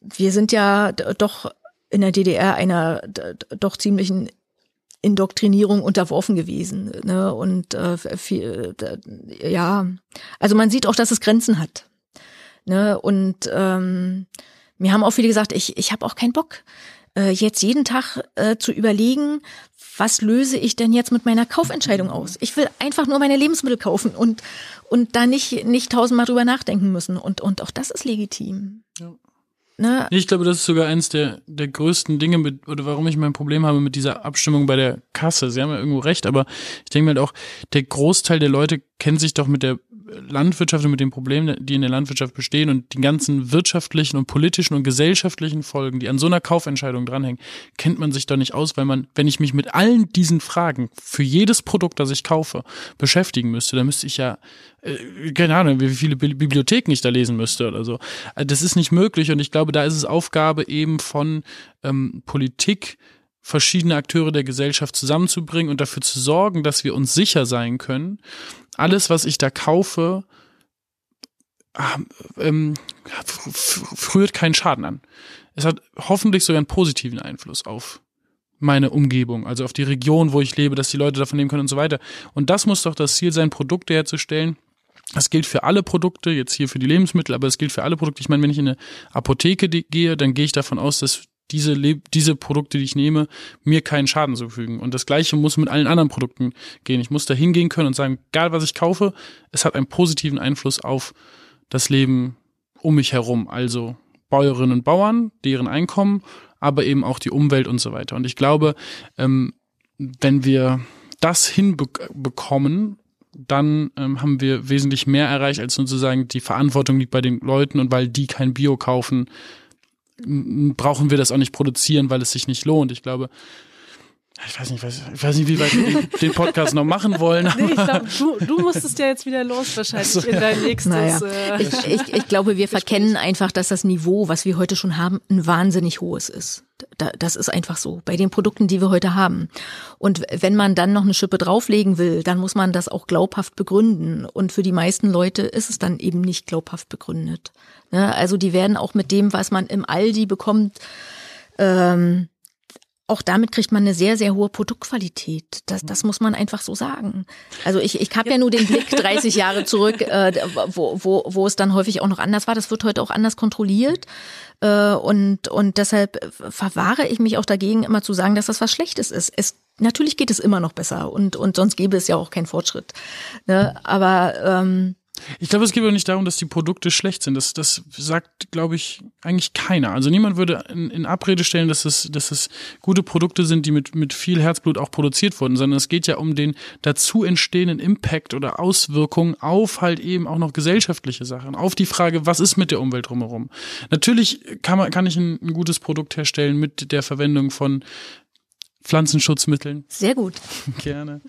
wir sind ja doch in der DDR einer doch ziemlichen Indoktrinierung unterworfen gewesen. Ne? Und äh, viel, ja, also man sieht auch, dass es Grenzen hat. Ne? Und ähm, mir haben auch viele gesagt, ich, ich habe auch keinen Bock, äh, jetzt jeden Tag äh, zu überlegen, was löse ich denn jetzt mit meiner Kaufentscheidung aus? Ich will einfach nur meine Lebensmittel kaufen und, und da nicht, nicht tausendmal drüber nachdenken müssen. Und, und auch das ist legitim. Ja. Ne? Ich glaube, das ist sogar eins der, der größten Dinge, mit, oder warum ich mein Problem habe mit dieser Abstimmung bei der Kasse. Sie haben ja irgendwo recht, aber ich denke mir halt auch, der Großteil der Leute kennt sich doch mit der Landwirtschaft und mit den Problemen, die in der Landwirtschaft bestehen und die ganzen wirtschaftlichen und politischen und gesellschaftlichen Folgen, die an so einer Kaufentscheidung dranhängen, kennt man sich doch nicht aus, weil man, wenn ich mich mit allen diesen Fragen für jedes Produkt, das ich kaufe, beschäftigen müsste, dann müsste ich ja, äh, keine Ahnung, wie viele Bibliotheken ich da lesen müsste oder so. Äh, das ist nicht möglich und ich glaube, da ist es Aufgabe eben von ähm, Politik, verschiedene Akteure der Gesellschaft zusammenzubringen und dafür zu sorgen, dass wir uns sicher sein können, alles, was ich da kaufe, ähm, rührt keinen Schaden an. Es hat hoffentlich sogar einen positiven Einfluss auf meine Umgebung, also auf die Region, wo ich lebe, dass die Leute davon nehmen können und so weiter. Und das muss doch das Ziel sein, Produkte herzustellen. Das gilt für alle Produkte, jetzt hier für die Lebensmittel, aber es gilt für alle Produkte. Ich meine, wenn ich in eine Apotheke gehe, dann gehe ich davon aus, dass diese, Le diese Produkte, die ich nehme, mir keinen Schaden zufügen. Und das Gleiche muss mit allen anderen Produkten gehen. Ich muss da hingehen können und sagen, egal was ich kaufe, es hat einen positiven Einfluss auf das Leben um mich herum. Also Bäuerinnen und Bauern, deren Einkommen, aber eben auch die Umwelt und so weiter. Und ich glaube, ähm, wenn wir das hinbekommen, dann ähm, haben wir wesentlich mehr erreicht, als sozusagen die Verantwortung liegt bei den Leuten und weil die kein Bio kaufen, brauchen wir das auch nicht produzieren, weil es sich nicht lohnt. Ich glaube, ich weiß nicht, ich weiß nicht, wie weit wir den Podcast noch machen wollen. Nee, ich glaub, du, du musstest ja jetzt wieder los wahrscheinlich so, in dein nächstes. Naja. Äh, ich, ich, ich glaube, wir verkennen einfach, dass das Niveau, was wir heute schon haben, ein wahnsinnig hohes ist. Das ist einfach so bei den Produkten, die wir heute haben. Und wenn man dann noch eine Schippe drauflegen will, dann muss man das auch glaubhaft begründen. Und für die meisten Leute ist es dann eben nicht glaubhaft begründet. Ne? Also die werden auch mit dem, was man im Aldi bekommt, ähm, auch damit kriegt man eine sehr, sehr hohe Produktqualität. Das, das muss man einfach so sagen. Also ich, ich habe ja nur den Blick 30 Jahre zurück, äh, wo, wo, wo es dann häufig auch noch anders war. Das wird heute auch anders kontrolliert. Äh, und, und deshalb verwahre ich mich auch dagegen, immer zu sagen, dass das was Schlechtes ist. Es, natürlich geht es immer noch besser und, und sonst gäbe es ja auch keinen Fortschritt. Ne? Aber ähm, ich glaube, es geht auch nicht darum, dass die Produkte schlecht sind. Das, das sagt, glaube ich, eigentlich keiner. Also niemand würde in, in Abrede stellen, dass es, dass es gute Produkte sind, die mit, mit viel Herzblut auch produziert wurden, sondern es geht ja um den dazu entstehenden Impact oder Auswirkungen auf halt eben auch noch gesellschaftliche Sachen, auf die Frage, was ist mit der Umwelt drumherum. Natürlich kann man, kann ich ein, ein gutes Produkt herstellen mit der Verwendung von Pflanzenschutzmitteln. Sehr gut. Gerne.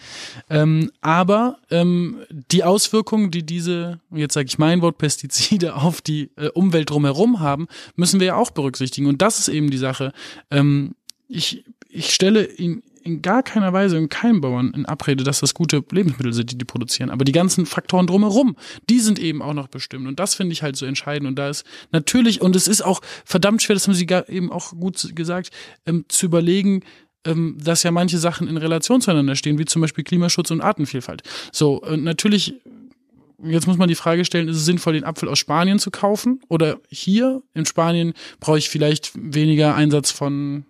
Ähm, aber ähm, die Auswirkungen, die diese, jetzt sage ich mein Wort, Pestizide auf die äh, Umwelt drumherum haben, müssen wir ja auch berücksichtigen. Und das ist eben die Sache. Ähm, ich, ich stelle in, in gar keiner Weise in keinem Bauern in Abrede, dass das gute Lebensmittel sind, die die produzieren. Aber die ganzen Faktoren drumherum, die sind eben auch noch bestimmt. Und das finde ich halt so entscheidend. Und da ist natürlich, und es ist auch verdammt schwer, das haben Sie eben auch gut gesagt, ähm, zu überlegen, dass ja manche Sachen in Relation zueinander stehen, wie zum Beispiel Klimaschutz und Artenvielfalt. So, äh, natürlich jetzt muss man die Frage stellen, ist es sinnvoll, den Apfel aus Spanien zu kaufen? Oder hier in Spanien brauche ich vielleicht weniger Einsatz von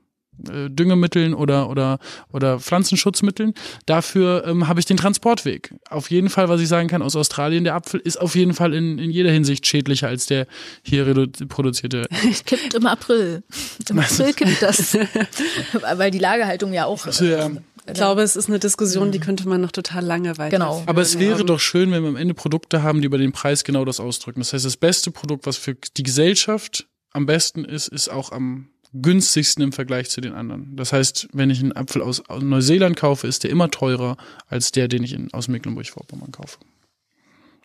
äh, Düngemitteln oder, oder, oder Pflanzenschutzmitteln. Dafür ähm, habe ich den Transportweg. Auf jeden Fall, was ich sagen kann, aus Australien, der Apfel ist auf jeden Fall in, in jeder Hinsicht schädlicher als der hier produzierte. Kippt im April. Im April kippt das. Weil die Lagerhaltung ja auch. Also, ja. Ich glaube, es ist eine Diskussion, die könnte man noch total lange weiter. Genau. Aber es wäre doch schön, wenn wir am Ende Produkte haben, die über den Preis genau das ausdrücken. Das heißt, das beste Produkt, was für die Gesellschaft am besten ist, ist auch am günstigsten im Vergleich zu den anderen. Das heißt, wenn ich einen Apfel aus, Neuseeland kaufe, ist der immer teurer als der, den ich aus Mecklenburg-Vorpommern kaufe.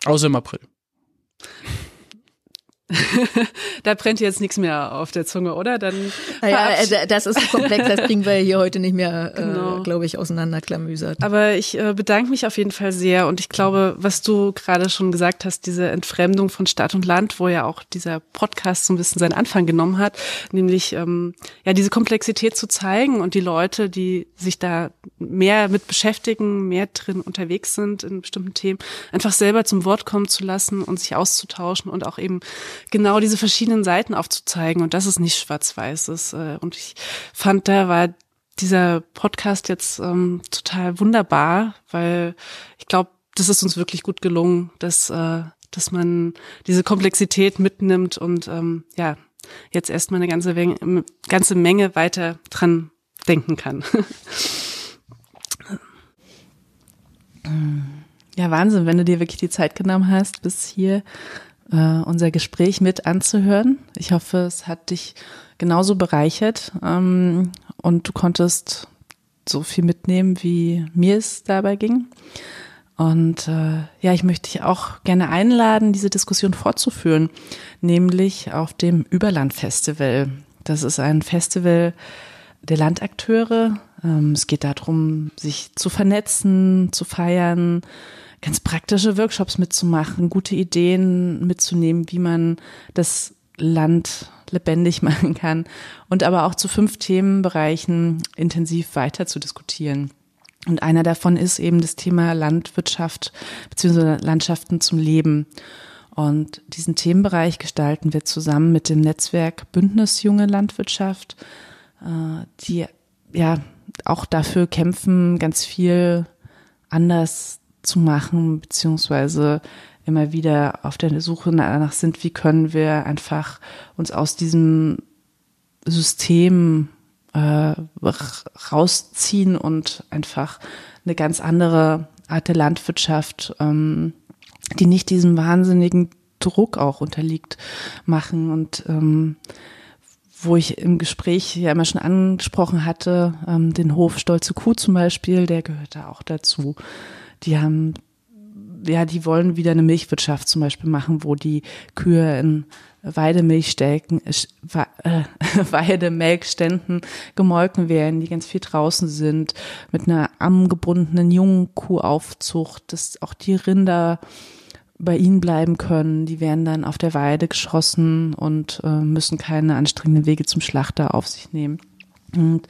Außer im April. da brennt jetzt nichts mehr auf der Zunge, oder? Dann naja, äh, das ist komplex, das kriegen wir hier heute nicht mehr, äh, genau. äh, glaube ich, auseinanderklamüsert. Aber ich äh, bedanke mich auf jeden Fall sehr und ich glaube, was du gerade schon gesagt hast, diese Entfremdung von Stadt und Land, wo ja auch dieser Podcast so ein bisschen seinen Anfang genommen hat, nämlich ähm, ja diese Komplexität zu zeigen und die Leute, die sich da mehr mit beschäftigen, mehr drin unterwegs sind in bestimmten Themen, einfach selber zum Wort kommen zu lassen und sich auszutauschen und auch eben genau diese verschiedenen Seiten aufzuzeigen und dass es nicht schwarz-weiß ist. Äh, und ich fand, da war dieser Podcast jetzt ähm, total wunderbar, weil ich glaube, das ist uns wirklich gut gelungen, dass, äh, dass man diese Komplexität mitnimmt und ähm, ja, jetzt erstmal eine ganze Menge, ganze Menge weiter dran denken kann. Ja, Wahnsinn, wenn du dir wirklich die Zeit genommen hast, bis hier äh, unser Gespräch mit anzuhören. Ich hoffe, es hat dich genauso bereichert ähm, und du konntest so viel mitnehmen, wie mir es dabei ging. Und äh, ja, ich möchte dich auch gerne einladen, diese Diskussion fortzuführen, nämlich auf dem Überlandfestival. Das ist ein Festival der Landakteure. Ähm, es geht darum, sich zu vernetzen, zu feiern, ganz praktische Workshops mitzumachen, gute Ideen mitzunehmen, wie man das Land lebendig machen kann und aber auch zu fünf Themenbereichen intensiv weiter zu diskutieren. Und einer davon ist eben das Thema Landwirtschaft bzw. Landschaften zum Leben. Und diesen Themenbereich gestalten wir zusammen mit dem Netzwerk Bündnis Junge Landwirtschaft, äh, die ja auch dafür kämpfen, ganz viel anders zu machen, beziehungsweise immer wieder auf der Suche danach sind, wie können wir einfach uns aus diesem System äh, rausziehen und einfach eine ganz andere Art der Landwirtschaft, ähm, die nicht diesem wahnsinnigen Druck auch unterliegt, machen. Und ähm, wo ich im Gespräch ja immer schon angesprochen hatte, ähm, den Hof Stolze Kuh zum Beispiel, der gehört da auch dazu. Die haben, ja, die wollen wieder eine Milchwirtschaft zum Beispiel machen, wo die Kühe in Weidemilchständen, äh, Weidemelkständen gemolken werden, die ganz viel draußen sind, mit einer angebundenen jungen Kuhaufzucht, dass auch die Rinder bei ihnen bleiben können. Die werden dann auf der Weide geschossen und äh, müssen keine anstrengenden Wege zum Schlachter auf sich nehmen und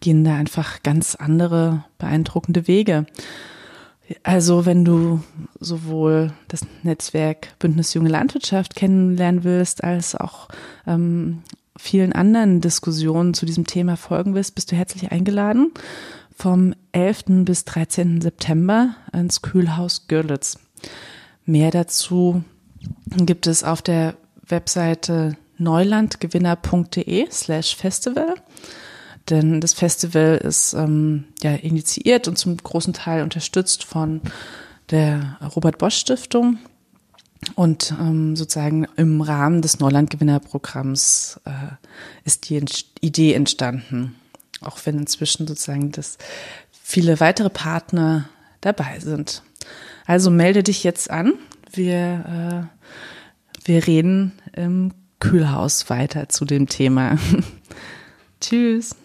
gehen da einfach ganz andere beeindruckende Wege. Also wenn du sowohl das Netzwerk Bündnis Junge Landwirtschaft kennenlernen willst, als auch ähm, vielen anderen Diskussionen zu diesem Thema folgen willst, bist du herzlich eingeladen vom 11. bis 13. September ins Kühlhaus Görlitz. Mehr dazu gibt es auf der Webseite neulandgewinner.de slash festival. Denn das Festival ist ähm, ja initiiert und zum großen Teil unterstützt von der Robert Bosch Stiftung und ähm, sozusagen im Rahmen des Neulandgewinnerprogramms äh, ist die Idee entstanden. Auch wenn inzwischen sozusagen das viele weitere Partner dabei sind. Also melde dich jetzt an. Wir, äh, wir reden im Kühlhaus weiter zu dem Thema. Tschüss.